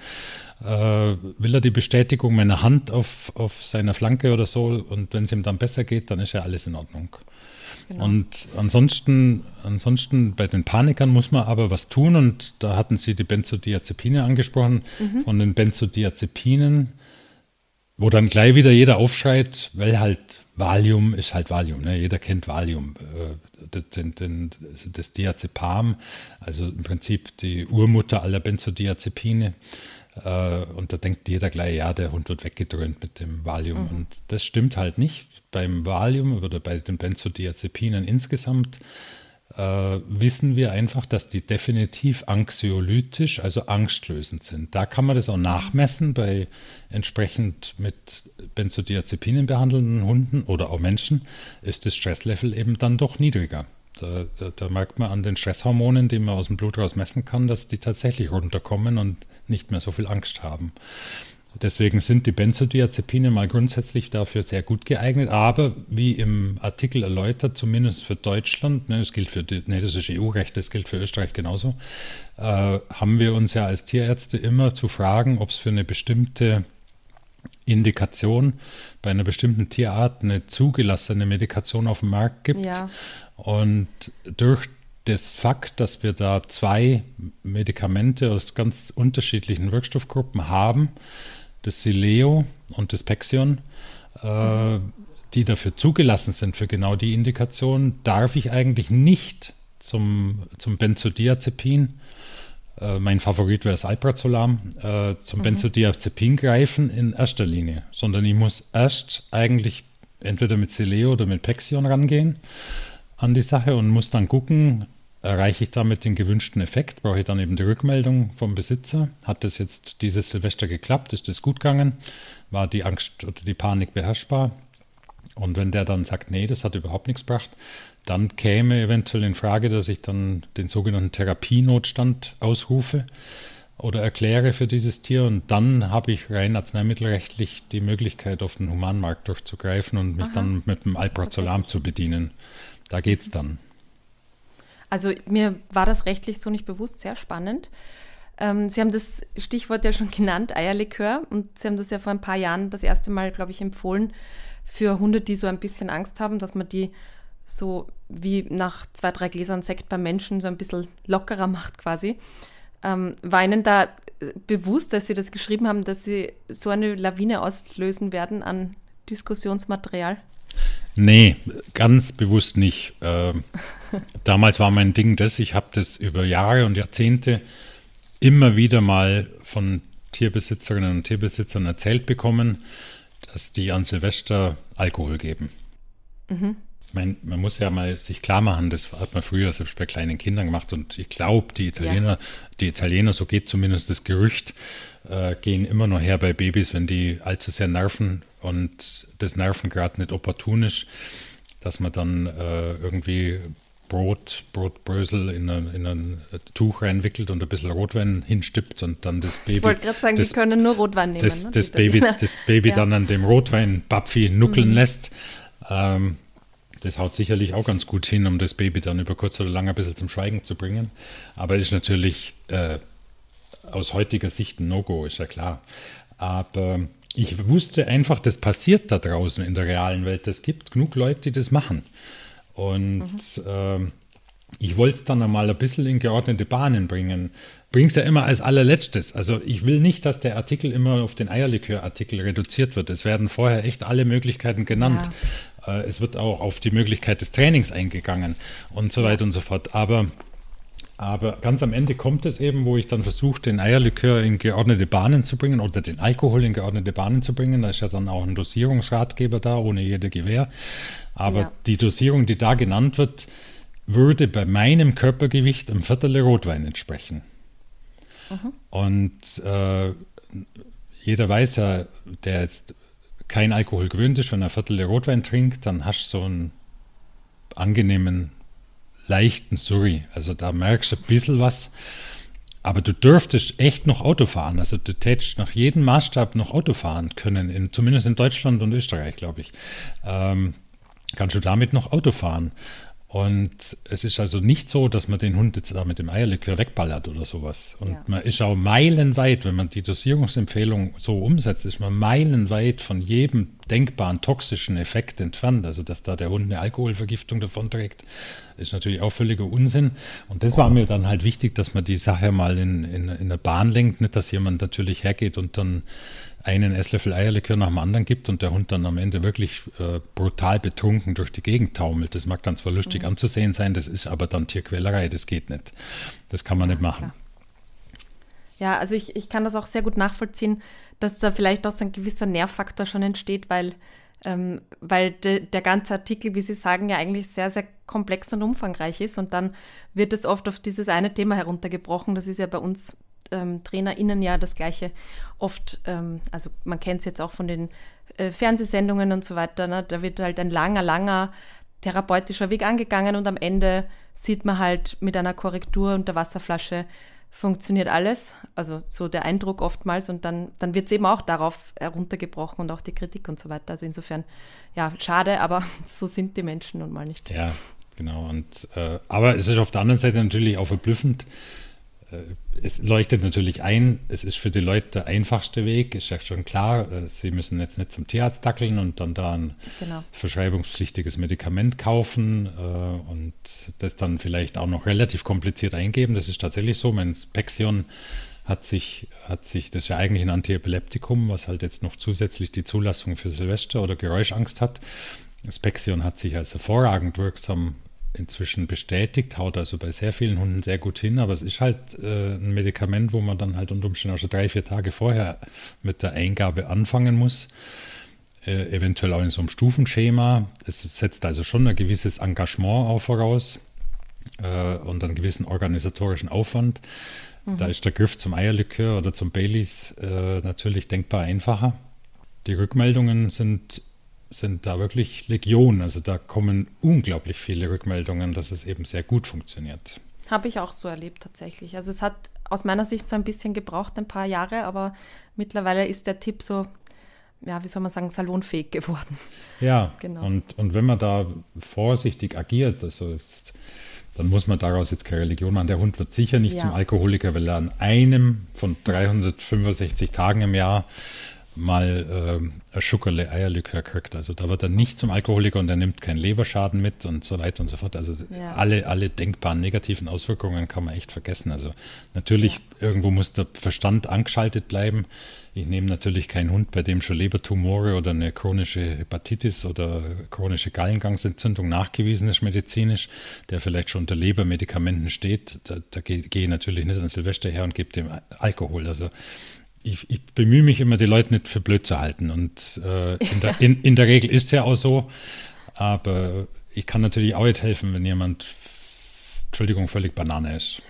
Äh, will er die Bestätigung meiner Hand auf, auf seiner Flanke oder so und wenn es ihm dann besser geht, dann ist ja alles in Ordnung. genau. Und ansonsten, ansonsten bei den Panikern muss man aber was tun und da hatten Sie die Benzodiazepine angesprochen. Mhm. Von den Benzodiazepinen, wo dann gleich wieder jeder aufschreit, weil halt Valium ist halt Valium. Ne? Jeder kennt Valium. Äh, den, den, das Diazepam, also im Prinzip die Urmutter aller Benzodiazepine. Äh, und da denkt jeder gleich, ja, der Hund wird weggedröhnt mit dem Valium. Mhm. Und das stimmt halt nicht. Beim Valium oder bei den Benzodiazepinen insgesamt äh, wissen wir einfach, dass die definitiv anxiolytisch, also angstlösend sind. Da kann man das auch nachmessen bei entsprechend mit Benzodiazepinen behandelnden Hunden oder auch Menschen, ist das Stresslevel eben dann doch niedriger. Da, da, da, merkt man an den Stresshormonen, die man aus dem Blut raus messen kann, dass die tatsächlich runterkommen und nicht mehr so viel Angst haben. Deswegen sind die Benzodiazepine mal grundsätzlich dafür sehr gut geeignet, aber wie im Artikel erläutert, zumindest für Deutschland, ne, das gilt für die, nee, das ist EU-Recht, das gilt für Österreich genauso, äh, haben wir uns ja als Tierärzte immer zu fragen, ob es für eine bestimmte Indikation bei einer bestimmten Tierart eine zugelassene Medikation auf dem Markt gibt. Ja. Und durch das Fakt, dass wir da zwei Medikamente aus ganz unterschiedlichen Wirkstoffgruppen haben, das Sileo und das Pexion, äh, die dafür zugelassen sind für genau die Indikation, darf ich eigentlich nicht zum, zum Benzodiazepin, äh, mein Favorit wäre das Alprazolam, äh, zum mhm. Benzodiazepin greifen in erster Linie, sondern ich muss erst eigentlich entweder mit Sileo oder mit Pexion rangehen an die Sache und muss dann gucken, erreiche ich damit den gewünschten Effekt, brauche ich dann eben die Rückmeldung vom Besitzer. Hat das jetzt dieses Silvester geklappt? Ist das gut gegangen? War die Angst oder die Panik beherrschbar? Und wenn der dann sagt, nee, das hat überhaupt nichts gebracht, dann käme eventuell in Frage, dass ich dann den sogenannten Therapienotstand ausrufe oder erkläre für dieses Tier und dann habe ich rein arzneimittelrechtlich die Möglichkeit, auf den Humanmarkt durchzugreifen und mich Aha. dann mit dem Alprazolam zu bedienen. Da geht es dann. Also mir war das rechtlich so nicht bewusst, sehr spannend. Ähm, Sie haben das Stichwort ja schon genannt, Eierlikör, und Sie haben das ja vor ein paar Jahren das erste Mal, glaube ich, empfohlen für Hunde, die so ein bisschen Angst haben, dass man die so wie nach zwei, drei Gläsern Sekt beim Menschen so ein bisschen lockerer macht quasi. Ähm, war Ihnen da äh, bewusst, dass Sie das geschrieben haben, dass Sie so eine Lawine auslösen werden an Diskussionsmaterial? Nee, ganz bewusst nicht. Äh, damals war mein Ding das, ich habe das über Jahre und Jahrzehnte immer wieder mal von Tierbesitzerinnen und Tierbesitzern erzählt bekommen, dass die an Silvester Alkohol geben. Mhm. Meine, man muss ja mal sich klar machen, das hat man früher selbst bei kleinen Kindern gemacht und ich glaube, die Italiener, ja. die Italiener, so geht zumindest das Gerücht, äh, gehen immer noch her bei Babys, wenn die allzu sehr nerven und das Nerven gerade nicht opportun ist, dass man dann äh, irgendwie Brot, Brotbrösel in, eine, in, ein Tuch reinwickelt und ein bisschen Rotwein hinstippt und dann das Baby. Ich wollte gerade sagen, das, die können nur Rotwein nehmen. Das, ne? das Baby, das Baby ja. dann an dem Rotwein Bapfi nuckeln mhm. lässt. Ähm, das haut sicherlich auch ganz gut hin, um das Baby dann über kurz oder lang ein bisschen zum Schweigen zu bringen. Aber ist natürlich äh, aus heutiger Sicht ein No-Go, ist ja klar. Aber ich wusste einfach, das passiert da draußen in der realen Welt. Es gibt genug Leute, die das machen. Und mhm. äh, ich wollte es dann einmal ein bisschen in geordnete Bahnen bringen. Bring es ja immer als allerletztes. Also ich will nicht, dass der Artikel immer auf den Eierlikör-Artikel reduziert wird. Es werden vorher echt alle Möglichkeiten genannt. Ja. Äh, es wird auch auf die Möglichkeit des Trainings eingegangen und so weiter und so fort. Aber aber ganz am Ende kommt es eben, wo ich dann versuche, den Eierlikör in geordnete Bahnen zu bringen oder den Alkohol in geordnete Bahnen zu bringen. Da ist ja dann auch ein Dosierungsratgeber da, ohne jede Gewähr. Aber ja. die Dosierung, die da genannt wird, würde bei meinem Körpergewicht einem Viertel Rotwein entsprechen. Mhm. Und äh, jeder weiß ja, der jetzt kein Alkohol gewöhnt ist, wenn er ein Viertel Rotwein trinkt, dann hast du so einen angenehmen leichten Surrey. Also da merkst du ein bisschen was. Aber du dürftest echt noch Auto fahren. Also du tätst nach jedem Maßstab noch Auto fahren können, in, zumindest in Deutschland und Österreich, glaube ich. Ähm, kannst du damit noch Auto fahren. Und es ist also nicht so, dass man den Hund jetzt da mit dem Eierlikör wegballert oder sowas. Und ja. man ist auch meilenweit, wenn man die Dosierungsempfehlung so umsetzt, ist man meilenweit von jedem denkbaren toxischen Effekt entfernt, also dass da der Hund eine Alkoholvergiftung davonträgt, ist natürlich auch völliger Unsinn. Und das war mir dann halt wichtig, dass man die Sache mal in, in, in eine Bahn lenkt, nicht, dass jemand natürlich hergeht und dann einen Esslöffel Eierlikör nach dem anderen gibt und der Hund dann am Ende wirklich äh, brutal betrunken durch die Gegend taumelt. Das mag dann zwar lustig mhm. anzusehen sein, das ist aber dann Tierquälerei, das geht nicht. Das kann man ja, nicht machen. Klar. Ja, also ich, ich kann das auch sehr gut nachvollziehen, dass da vielleicht auch so ein gewisser Nährfaktor schon entsteht, weil, ähm, weil de, der ganze Artikel, wie Sie sagen, ja eigentlich sehr, sehr komplex und umfangreich ist. Und dann wird es oft auf dieses eine Thema heruntergebrochen. Das ist ja bei uns ähm, TrainerInnen ja das Gleiche. Oft, ähm, also man kennt es jetzt auch von den äh, Fernsehsendungen und so weiter, ne? da wird halt ein langer, langer therapeutischer Weg angegangen und am Ende sieht man halt mit einer Korrektur und der Wasserflasche funktioniert alles. Also so der Eindruck oftmals und dann, dann wird es eben auch darauf heruntergebrochen und auch die Kritik und so weiter. Also insofern, ja, schade, aber so sind die Menschen nun mal nicht. Ja, genau. Und, äh, aber es ist auf der anderen Seite natürlich auch verblüffend, es leuchtet natürlich ein, es ist für die Leute der einfachste Weg, ist ja schon klar. Äh, sie müssen jetzt nicht zum Tierarzt dackeln und dann da ein genau. verschreibungspflichtiges Medikament kaufen äh, und das dann vielleicht auch noch relativ kompliziert eingeben. Das ist tatsächlich so. Mein Spexion hat sich, hat sich, das ist ja eigentlich ein Antiepileptikum, was halt jetzt noch zusätzlich die Zulassung für Silvester oder Geräuschangst hat. Spexion hat sich als hervorragend wirksam inzwischen bestätigt, haut also bei sehr vielen Hunden sehr gut hin, aber es ist halt äh, ein Medikament, wo man dann halt unter Umständen auch schon drei, vier Tage vorher mit der Eingabe anfangen muss. Äh, eventuell auch in so einem Stufenschema. Es setzt also schon ein gewisses Engagement auch voraus äh, und einen gewissen organisatorischen Aufwand. Mhm. Da ist der Griff zum Eierlikör oder zum Baileys äh, natürlich denkbar einfacher. Die Rückmeldungen sind sind da wirklich Legion. Also da kommen unglaublich viele Rückmeldungen, dass es eben sehr gut funktioniert. Habe ich auch so erlebt tatsächlich. Also es hat aus meiner Sicht so ein bisschen gebraucht, ein paar Jahre, aber mittlerweile ist der Tipp so, ja, wie soll man sagen, salonfähig geworden. Ja, genau. Und, und wenn man da vorsichtig agiert, also jetzt, dann muss man daraus jetzt keine Religion machen. Der Hund wird sicher nicht ja. zum Alkoholiker, weil er an einem von 365 Tagen im Jahr mal äh, ein Schuckerle Eierlikör kriegt. Also da wird er nicht zum Alkoholiker und er nimmt keinen Leberschaden mit und so weiter und so fort. Also ja. alle, alle denkbaren negativen Auswirkungen kann man echt vergessen. Also natürlich, ja. irgendwo muss der Verstand angeschaltet bleiben. Ich nehme natürlich keinen Hund, bei dem schon Lebertumore oder eine chronische Hepatitis oder chronische Gallengangsentzündung nachgewiesen ist medizinisch, der vielleicht schon unter Lebermedikamenten steht. Da, da gehe geh ich natürlich nicht an Silvester her und gebe dem Alkohol. Also ich, ich, bemühe mich immer, die Leute nicht für blöd zu halten. Und äh, in, der, in, in, der Regel ist es ja auch so. Aber ich kann natürlich auch nicht helfen, wenn jemand, Entschuldigung, völlig Banane ist.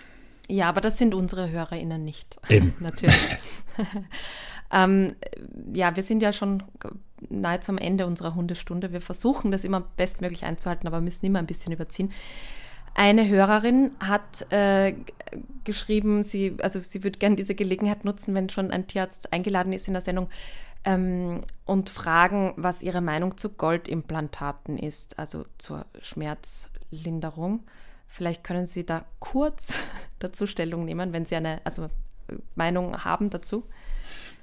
Ja, aber das sind unsere HörerInnen nicht. Eben. natürlich. ähm, ja, wir sind ja schon nahezu am Ende unserer Hundestunde. Wir versuchen das immer bestmöglich einzuhalten, aber müssen immer ein bisschen überziehen. Eine Hörerin hat äh, geschrieben, sie, also sie würde gerne diese Gelegenheit nutzen, wenn schon ein Tierarzt eingeladen ist in der Sendung, ähm, und fragen, was ihre Meinung zu Goldimplantaten ist, also zur Schmerzlinderung. Vielleicht können Sie da kurz dazu Stellung nehmen, wenn Sie eine also Meinung haben dazu.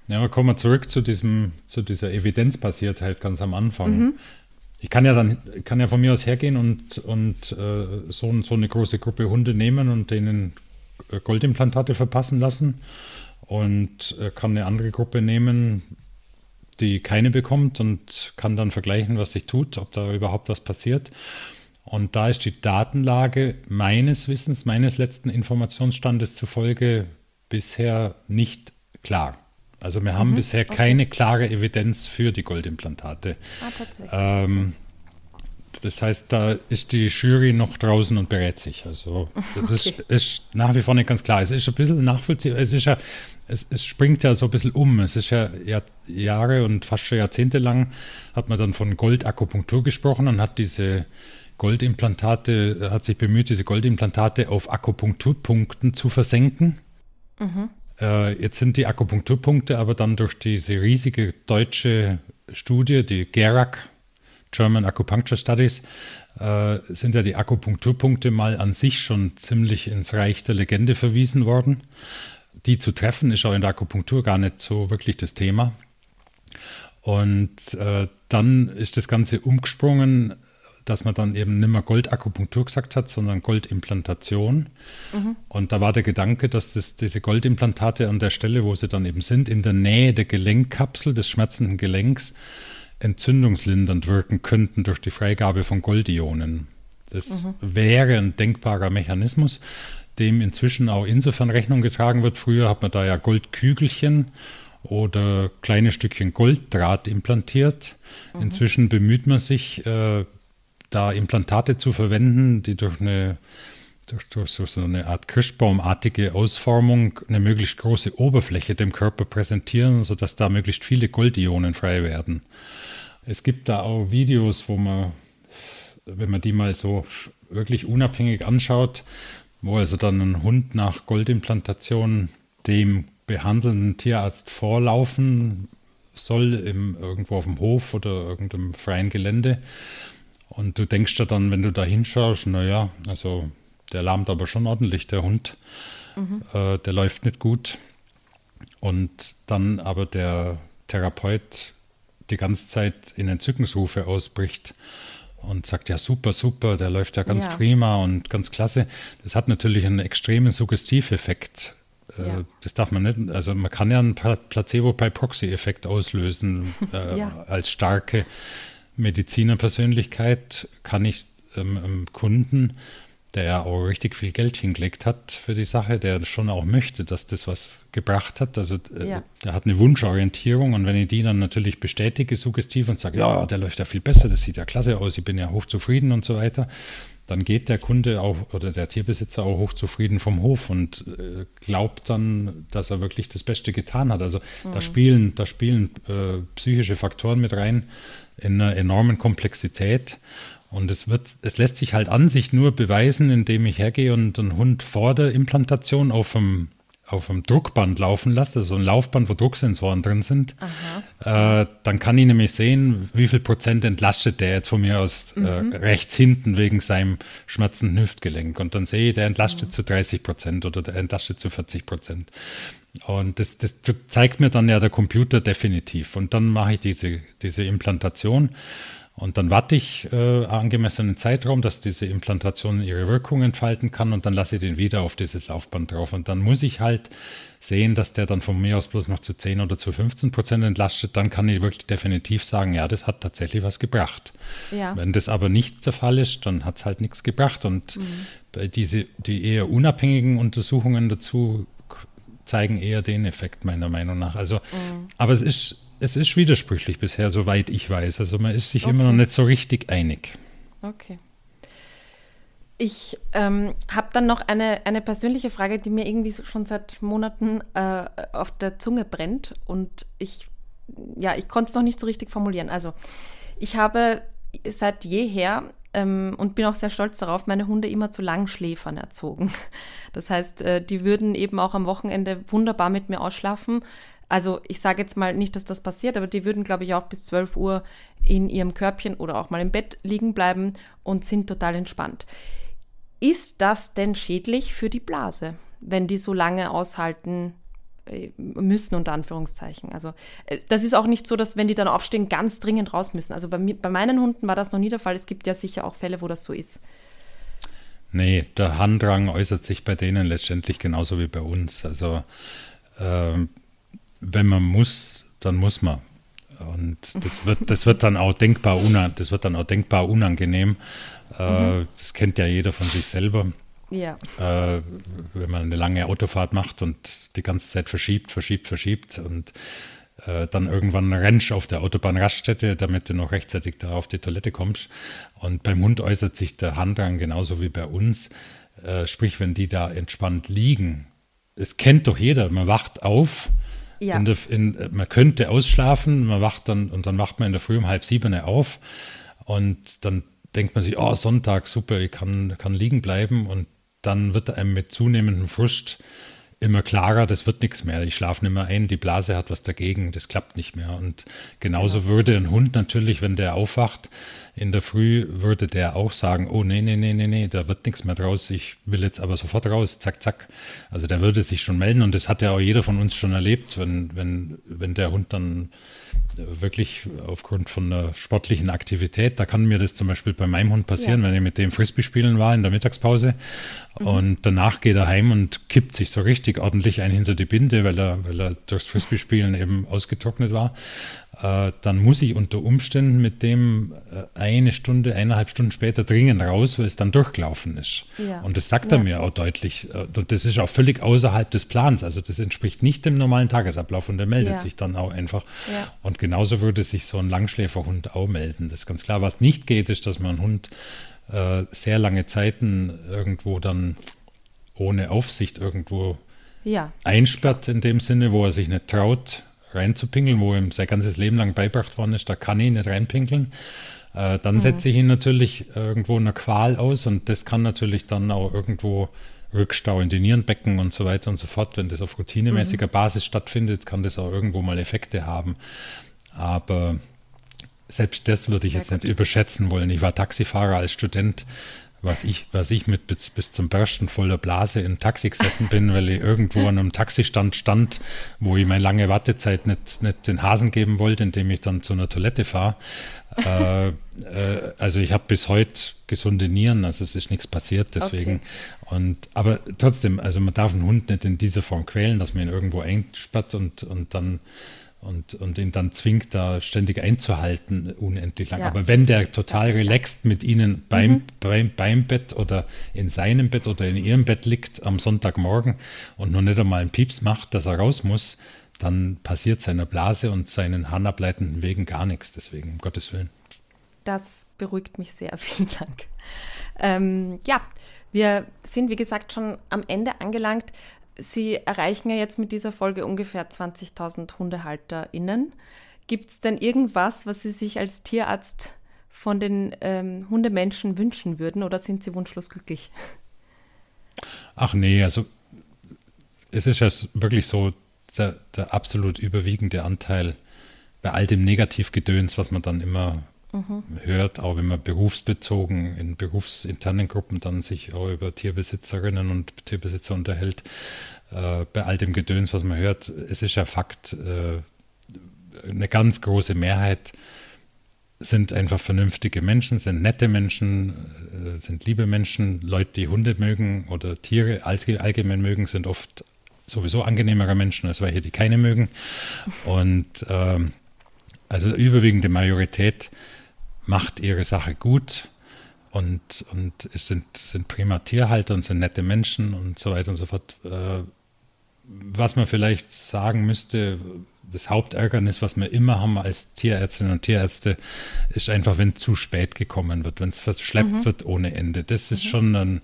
Ja, aber kommen wir zurück zu, diesem, zu dieser Evidenzbasiertheit ganz am Anfang. Mhm ich kann ja dann, kann ja von mir aus hergehen und, und äh, so, so eine große Gruppe Hunde nehmen und denen äh, Goldimplantate verpassen lassen und äh, kann eine andere Gruppe nehmen, die keine bekommt und kann dann vergleichen, was sich tut, ob da überhaupt was passiert. Und da ist die Datenlage meines Wissens, meines letzten Informationsstandes zufolge bisher nicht klar. Also wir haben mhm, bisher okay. keine klare Evidenz für die Goldimplantate. Ah, tatsächlich. Ähm, das heißt, da ist die Jury noch draußen und berät sich. Also das okay. ist, ist, nach wie vor nicht ganz klar. Es ist ein bisschen nachvollziehbar. Es ist ja, es, es springt ja so ein bisschen um. Es ist ja, ja Jahre und fast schon Jahrzehnte lang hat man dann von Goldakupunktur gesprochen und hat diese Goldimplantate, hat sich bemüht, diese Goldimplantate auf Akupunkturpunkten zu versenken. Mhm. Äh, jetzt sind die Akupunkturpunkte aber dann durch diese riesige deutsche Studie, die GERAC, German Acupuncture Studies, äh, sind ja die Akupunkturpunkte mal an sich schon ziemlich ins Reich der Legende verwiesen worden. Die zu treffen ist auch in der Akupunktur gar nicht so wirklich das Thema. Und äh, dann ist das Ganze umgesprungen, dass man dann eben nicht mehr Goldakupunktur gesagt hat, sondern Goldimplantation. Mhm. Und da war der Gedanke, dass das, diese Goldimplantate an der Stelle, wo sie dann eben sind, in der Nähe der Gelenkkapsel des schmerzenden Gelenks, entzündungslindernd wirken könnten durch die Freigabe von Goldionen. Das mhm. wäre ein denkbarer Mechanismus, dem inzwischen auch insofern Rechnung getragen wird. Früher hat man da ja Goldkügelchen oder kleine Stückchen Golddraht implantiert. Mhm. Inzwischen bemüht man sich, äh, da Implantate zu verwenden, die durch eine durch, durch so eine Art Kirschbaumartige Ausformung eine möglichst große Oberfläche dem Körper präsentieren, sodass da möglichst viele Goldionen frei werden. Es gibt da auch Videos, wo man, wenn man die mal so wirklich unabhängig anschaut, wo also dann ein Hund nach Goldimplantation dem behandelnden Tierarzt vorlaufen soll, im, irgendwo auf dem Hof oder irgendeinem freien Gelände. Und du denkst ja dann, wenn du da hinschaust, naja, also der lahmt aber schon ordentlich, der Hund. Mhm. Äh, der läuft nicht gut. Und dann aber der Therapeut die ganze Zeit in Entzückungsrufe ausbricht und sagt, ja super, super, der läuft ja ganz ja. prima und ganz klasse. Das hat natürlich einen extremen Suggestiveffekt. Äh, ja. Das darf man nicht, also man kann ja einen Placebo-by-Proxy-Effekt auslösen äh, ja. als starke Medizinerpersönlichkeit kann ich ähm, Kunden der ja auch richtig viel Geld hingelegt hat für die Sache, der schon auch möchte, dass das was gebracht hat. Also äh, ja. der hat eine Wunschorientierung und wenn ich die dann natürlich bestätige, suggestiv und sage, ja, der läuft ja viel besser, das sieht ja klasse aus, ich bin ja hochzufrieden und so weiter, dann geht der Kunde auch oder der Tierbesitzer auch hochzufrieden vom Hof und äh, glaubt dann, dass er wirklich das Beste getan hat. Also mhm. da spielen, da spielen äh, psychische Faktoren mit rein in einer enormen Komplexität. Und es, wird, es lässt sich halt an sich nur beweisen, indem ich hergehe und einen Hund vor der Implantation auf einem, auf einem Druckband laufen lasse, also ein Laufband, wo Drucksensoren drin sind. Äh, dann kann ich nämlich sehen, wie viel Prozent entlastet der jetzt von mir aus äh, mhm. äh, rechts hinten wegen seinem schmerzenden Hüftgelenk. Und dann sehe ich, der entlastet mhm. zu 30 Prozent oder der entlastet zu 40 Prozent. Und das, das zeigt mir dann ja der Computer definitiv. Und dann mache ich diese, diese Implantation. Und dann warte ich äh, angemessenen Zeitraum, dass diese Implantation ihre Wirkung entfalten kann und dann lasse ich den wieder auf dieses Laufband drauf. Und dann muss ich halt sehen, dass der dann von mir aus bloß noch zu 10 oder zu 15 Prozent entlastet. Dann kann ich wirklich definitiv sagen, ja, das hat tatsächlich was gebracht. Ja. Wenn das aber nicht der Fall ist, dann hat es halt nichts gebracht. Und mhm. diese, die eher unabhängigen Untersuchungen dazu zeigen eher den Effekt meiner Meinung nach. Also, mhm. aber es ist es ist widersprüchlich bisher, soweit ich weiß. Also man ist sich okay. immer noch nicht so richtig einig. Okay. Ich ähm, habe dann noch eine, eine persönliche Frage, die mir irgendwie schon seit Monaten äh, auf der Zunge brennt und ich, ja, ich konnte es noch nicht so richtig formulieren. Also, ich habe seit jeher ähm, und bin auch sehr stolz darauf, meine Hunde immer zu Langschläfern erzogen. Das heißt, äh, die würden eben auch am Wochenende wunderbar mit mir ausschlafen. Also ich sage jetzt mal nicht, dass das passiert, aber die würden, glaube ich, auch bis 12 Uhr in ihrem Körbchen oder auch mal im Bett liegen bleiben und sind total entspannt. Ist das denn schädlich für die Blase, wenn die so lange aushalten äh, müssen, unter Anführungszeichen? Also äh, das ist auch nicht so, dass wenn die dann aufstehen, ganz dringend raus müssen. Also bei, bei meinen Hunden war das noch nie der Fall. Es gibt ja sicher auch Fälle, wo das so ist. Nee, der Handrang äußert sich bei denen letztendlich genauso wie bei uns. Also ähm, wenn man muss, dann muss man. Und das wird, das wird dann auch denkbar, das wird dann auch denkbar unangenehm. Äh, mhm. das kennt ja jeder von sich selber. Ja. Äh, wenn man eine lange Autofahrt macht und die ganze Zeit verschiebt, verschiebt, verschiebt und äh, dann irgendwann rennst auf der Autobahnraststätte, damit du noch rechtzeitig da auf die Toilette kommst. Und beim Hund äußert sich der Handrang genauso wie bei uns. Äh, sprich, wenn die da entspannt liegen, es kennt doch jeder, man wacht auf ja. In der, in, man könnte ausschlafen, man wacht dann und dann wacht man in der Früh um halb sieben auf und dann denkt man sich, oh, Sonntag, super, ich kann, kann liegen bleiben und dann wird einem mit zunehmendem Frust immer klarer, das wird nichts mehr. Ich schlafe nicht mehr ein, die Blase hat was dagegen, das klappt nicht mehr. Und genauso genau. würde ein Hund natürlich, wenn der aufwacht in der Früh, würde der auch sagen, oh nee, nee, nee, nee, nee, da wird nichts mehr draus, ich will jetzt aber sofort raus, zack, zack. Also der würde sich schon melden und das hat ja auch jeder von uns schon erlebt, wenn, wenn, wenn der Hund dann wirklich aufgrund von einer sportlichen Aktivität. Da kann mir das zum Beispiel bei meinem Hund passieren, ja. wenn ich mit dem Frisbee spielen war in der Mittagspause mhm. und danach geht er heim und kippt sich so richtig ordentlich ein hinter die Binde, weil er, weil er durchs Frisbee spielen eben ausgetrocknet war. Äh, dann muss ich unter Umständen mit dem äh, eine Stunde, eineinhalb Stunden später dringend raus, weil es dann durchgelaufen ist. Ja. Und das sagt er ja. mir auch deutlich. Äh, und das ist auch völlig außerhalb des Plans. Also das entspricht nicht dem normalen Tagesablauf und der meldet ja. sich dann auch einfach. Und genauso würde sich so ein Langschläferhund auch melden. Das ist ganz klar. Was nicht geht, ist, dass man einen Hund äh, sehr lange Zeiten irgendwo dann ohne Aufsicht irgendwo einsperrt in dem Sinne, wo er sich nicht traut, reinzupinkeln, wo ihm sein ganzes Leben lang beibracht worden ist, da kann ich nicht reinpinkeln. Äh, dann mhm. setze ich ihn natürlich irgendwo in einer Qual aus und das kann natürlich dann auch irgendwo Rückstau in den Nierenbecken und so weiter und so fort. Wenn das auf routinemäßiger mhm. Basis stattfindet, kann das auch irgendwo mal Effekte haben. Aber selbst das würde ich Sehr jetzt gut. nicht überschätzen wollen. Ich war Taxifahrer als Student was ich, was ich mit bis, bis zum Bersten voller Blase im Taxi gesessen bin, weil ich irgendwo an einem Taxistand stand, wo ich meine lange Wartezeit nicht, nicht den Hasen geben wollte, indem ich dann zu einer Toilette fahre. äh, äh, also ich habe bis heute gesunde Nieren, also es ist nichts passiert, deswegen. Okay. Und aber trotzdem, also man darf einen Hund nicht in dieser Form quälen, dass man ihn irgendwo einsperrt und, und dann und, und ihn dann zwingt, da ständig einzuhalten, unendlich lang. Ja. Aber wenn der total relaxed mit ihnen beim, mhm. beim, beim Bett oder in seinem Bett oder in ihrem Bett liegt am Sonntagmorgen und noch nicht einmal einen Pieps macht, dass er raus muss, dann passiert seiner Blase und seinen harnableitenden Wegen gar nichts. Deswegen, um Gottes Willen. Das beruhigt mich sehr. Vielen Dank. Ähm, ja, wir sind, wie gesagt, schon am Ende angelangt. Sie erreichen ja jetzt mit dieser Folge ungefähr 20.000 HundehalterInnen. Gibt es denn irgendwas, was Sie sich als Tierarzt von den ähm, Hundemenschen wünschen würden oder sind Sie wunschlos glücklich? Ach nee, also es ist ja wirklich so der, der absolut überwiegende Anteil bei all dem Negativgedöns, was man dann immer mhm. hört, auch wenn man berufsbezogen in berufsinternen Gruppen dann sich auch über Tierbesitzerinnen und Tierbesitzer unterhält, äh, bei all dem Gedöns, was man hört, es ist ja Fakt, äh, eine ganz große Mehrheit sind einfach vernünftige Menschen, sind nette Menschen, äh, sind liebe Menschen. Leute, die Hunde mögen oder Tiere allgemein mögen, sind oft sowieso angenehmere Menschen als welche, die keine mögen. Und ähm, also überwiegende Majorität macht ihre Sache gut und, und es sind, sind prima Tierhalter und sind nette Menschen und so weiter und so fort. Äh, was man vielleicht sagen müsste, das Hauptärgernis, was wir immer haben als Tierärztinnen und Tierärzte, ist einfach, wenn zu spät gekommen wird, wenn es verschleppt mhm. wird ohne Ende. Das ist mhm. schon ein,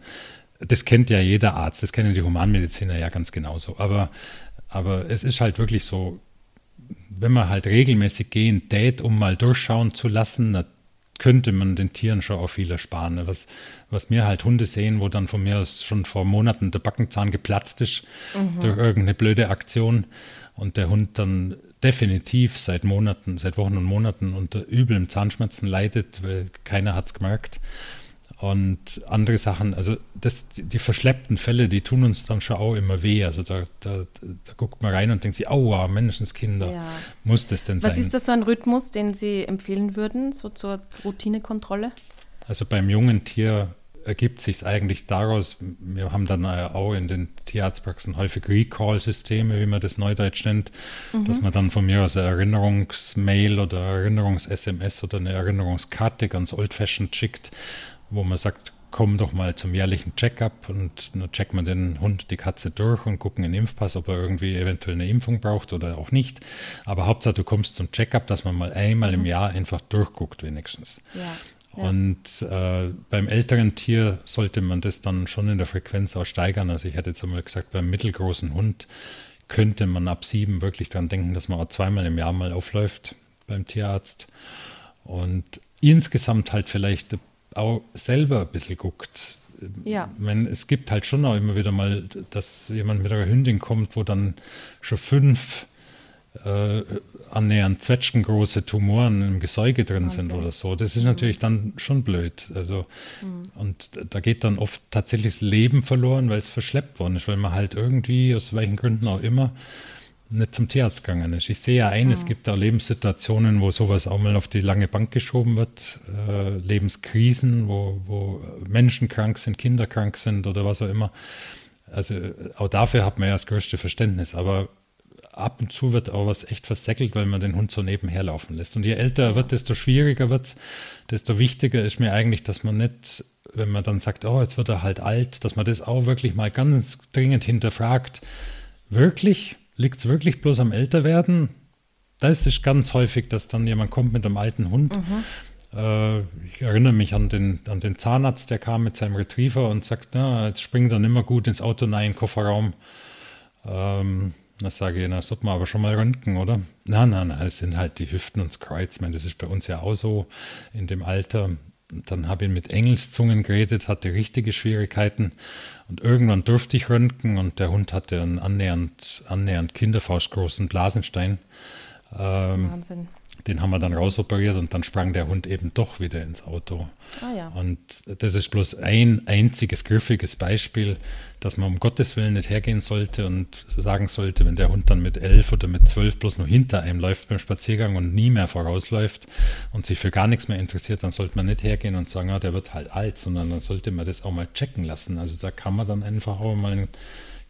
das kennt ja jeder Arzt, das kennen die Humanmediziner ja ganz genauso. Aber, aber es ist halt wirklich so, wenn man halt regelmäßig gehen tät, um mal durchschauen zu lassen, könnte man den Tieren schon auch viel ersparen. Ne? Was, was mir halt Hunde sehen, wo dann von mir aus schon vor Monaten der Backenzahn geplatzt ist mhm. durch irgendeine blöde Aktion und der Hund dann definitiv seit Monaten, seit Wochen und Monaten unter üblen Zahnschmerzen leidet, weil keiner hat es gemerkt und andere Sachen, also das, die verschleppten Fälle, die tun uns dann schon auch immer weh. Also da, da, da guckt man rein und denkt sich, aua, Menschenskinder, ja. muss das denn sein? Was ist das so ein Rhythmus, den Sie empfehlen würden, so zur Routinekontrolle? Also beim jungen Tier ergibt sich eigentlich daraus, wir haben dann auch in den Tierarztpraxen häufig Recall-Systeme, wie man das neudeutsch nennt, mhm. dass man dann von mir aus eine Erinnerungsmail oder Erinnerungs-SMS oder eine Erinnerungskarte ganz old-fashioned schickt wo man sagt, komm doch mal zum jährlichen Checkup und dann checkt man den Hund, die Katze durch und gucken den Impfpass, ob er irgendwie eventuell eine Impfung braucht oder auch nicht. Aber Hauptsache, du kommst zum Checkup, dass man mal einmal im mhm. Jahr einfach durchguckt wenigstens. Ja. Und äh, beim älteren Tier sollte man das dann schon in der Frequenz auch steigern. Also ich hätte jetzt einmal gesagt, beim mittelgroßen Hund könnte man ab sieben wirklich daran denken, dass man auch zweimal im Jahr mal aufläuft beim Tierarzt. Und insgesamt halt vielleicht auch selber ein bisschen guckt. Ja. Meine, es gibt halt schon auch immer wieder mal, dass jemand mit einer Hündin kommt, wo dann schon fünf äh, annähernd zwetschgengroße Tumoren im Gesäuge drin Wahnsinn. sind oder so. Das ist mhm. natürlich dann schon blöd. Also, mhm. Und da geht dann oft tatsächlich das Leben verloren, weil es verschleppt worden ist, weil man halt irgendwie, aus welchen Gründen auch immer, nicht zum Tierarzt gegangen ist. Ich sehe ja ein, mhm. es gibt da Lebenssituationen, wo sowas auch mal auf die lange Bank geschoben wird, äh, Lebenskrisen, wo, wo Menschen krank sind, Kinder krank sind oder was auch immer. Also auch dafür hat man ja das größte Verständnis, aber ab und zu wird auch was echt versäckelt, weil man den Hund so nebenher laufen lässt. Und je älter er wird, desto schwieriger wird es, desto wichtiger ist mir eigentlich, dass man nicht, wenn man dann sagt, oh, jetzt wird er halt alt, dass man das auch wirklich mal ganz dringend hinterfragt. Wirklich? Liegt es wirklich bloß am Älterwerden? Das ist ganz häufig, dass dann jemand kommt mit einem alten Hund. Mhm. Äh, ich erinnere mich an den, an den Zahnarzt, der kam mit seinem Retriever und sagt, na, jetzt springt er nicht mehr gut ins Auto rein, Kofferraum. Ähm, das sage ich, das sollte man aber schon mal röntgen, oder? Nein, nein, nein, es sind halt die Hüften und das Kreuz. Ich meine, das ist bei uns ja auch so in dem Alter. Dann habe ich mit Engelszungen geredet, hatte richtige Schwierigkeiten. Und irgendwann durfte ich röntgen und der Hund hatte einen annähernd, annähernd kinderfaustgroßen Blasenstein. Ähm, Wahnsinn den haben wir dann rausoperiert und dann sprang der Hund eben doch wieder ins Auto. Ah, ja. Und das ist bloß ein einziges griffiges Beispiel, dass man um Gottes Willen nicht hergehen sollte und sagen sollte, wenn der Hund dann mit elf oder mit zwölf bloß nur hinter einem läuft beim Spaziergang und nie mehr vorausläuft und sich für gar nichts mehr interessiert, dann sollte man nicht hergehen und sagen, ja, der wird halt alt, sondern dann sollte man das auch mal checken lassen. Also da kann man dann einfach auch mal einen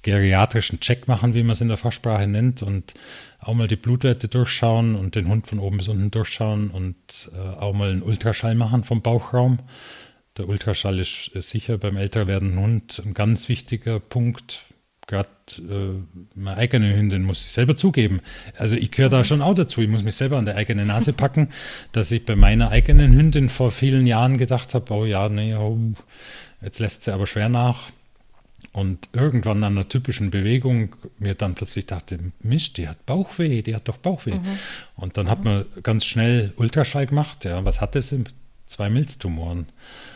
geriatrischen Check machen, wie man es in der Fachsprache nennt, und auch mal die Blutwerte durchschauen und den Hund von oben bis unten durchschauen und äh, auch mal einen Ultraschall machen vom Bauchraum. Der Ultraschall ist, ist sicher beim älter werdenden Hund ein ganz wichtiger Punkt. Gerade äh, meine eigene Hündin muss ich selber zugeben. Also ich gehöre da schon auch dazu. Ich muss mich selber an der eigenen Nase packen, dass ich bei meiner eigenen Hündin vor vielen Jahren gedacht habe, oh ja, nee, oh, jetzt lässt sie aber schwer nach und irgendwann an einer typischen Bewegung mir dann plötzlich dachte, Mist, die hat Bauchweh, die hat doch Bauchweh. Mhm. Und dann mhm. hat man ganz schnell Ultraschall gemacht. Ja, was hatte sie? Zwei Milztumoren.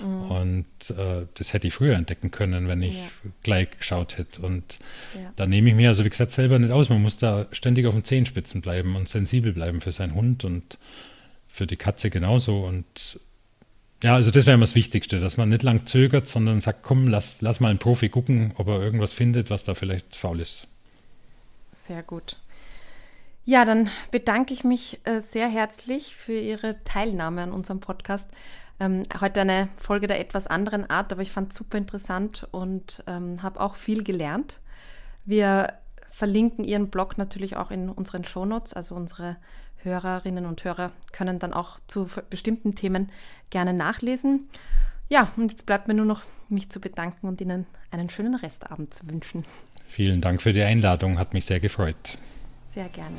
Mhm. Und äh, das hätte ich früher entdecken können, wenn ich ja. gleich geschaut hätte. Und ja. da nehme ich mir also, wie gesagt, selber nicht aus. Man muss da ständig auf den Zehenspitzen bleiben und sensibel bleiben für seinen Hund und für die Katze genauso. Und ja, also das wäre immer das Wichtigste, dass man nicht lang zögert, sondern sagt, komm, lass, lass mal einen Profi gucken, ob er irgendwas findet, was da vielleicht faul ist. Sehr gut. Ja, dann bedanke ich mich äh, sehr herzlich für Ihre Teilnahme an unserem Podcast. Ähm, heute eine Folge der etwas anderen Art, aber ich fand es super interessant und ähm, habe auch viel gelernt. Wir verlinken Ihren Blog natürlich auch in unseren Shownotes, also unsere Hörerinnen und Hörer können dann auch zu bestimmten Themen gerne nachlesen. Ja, und jetzt bleibt mir nur noch, mich zu bedanken und Ihnen einen schönen Restabend zu wünschen. Vielen Dank für die Einladung, hat mich sehr gefreut. Sehr gerne.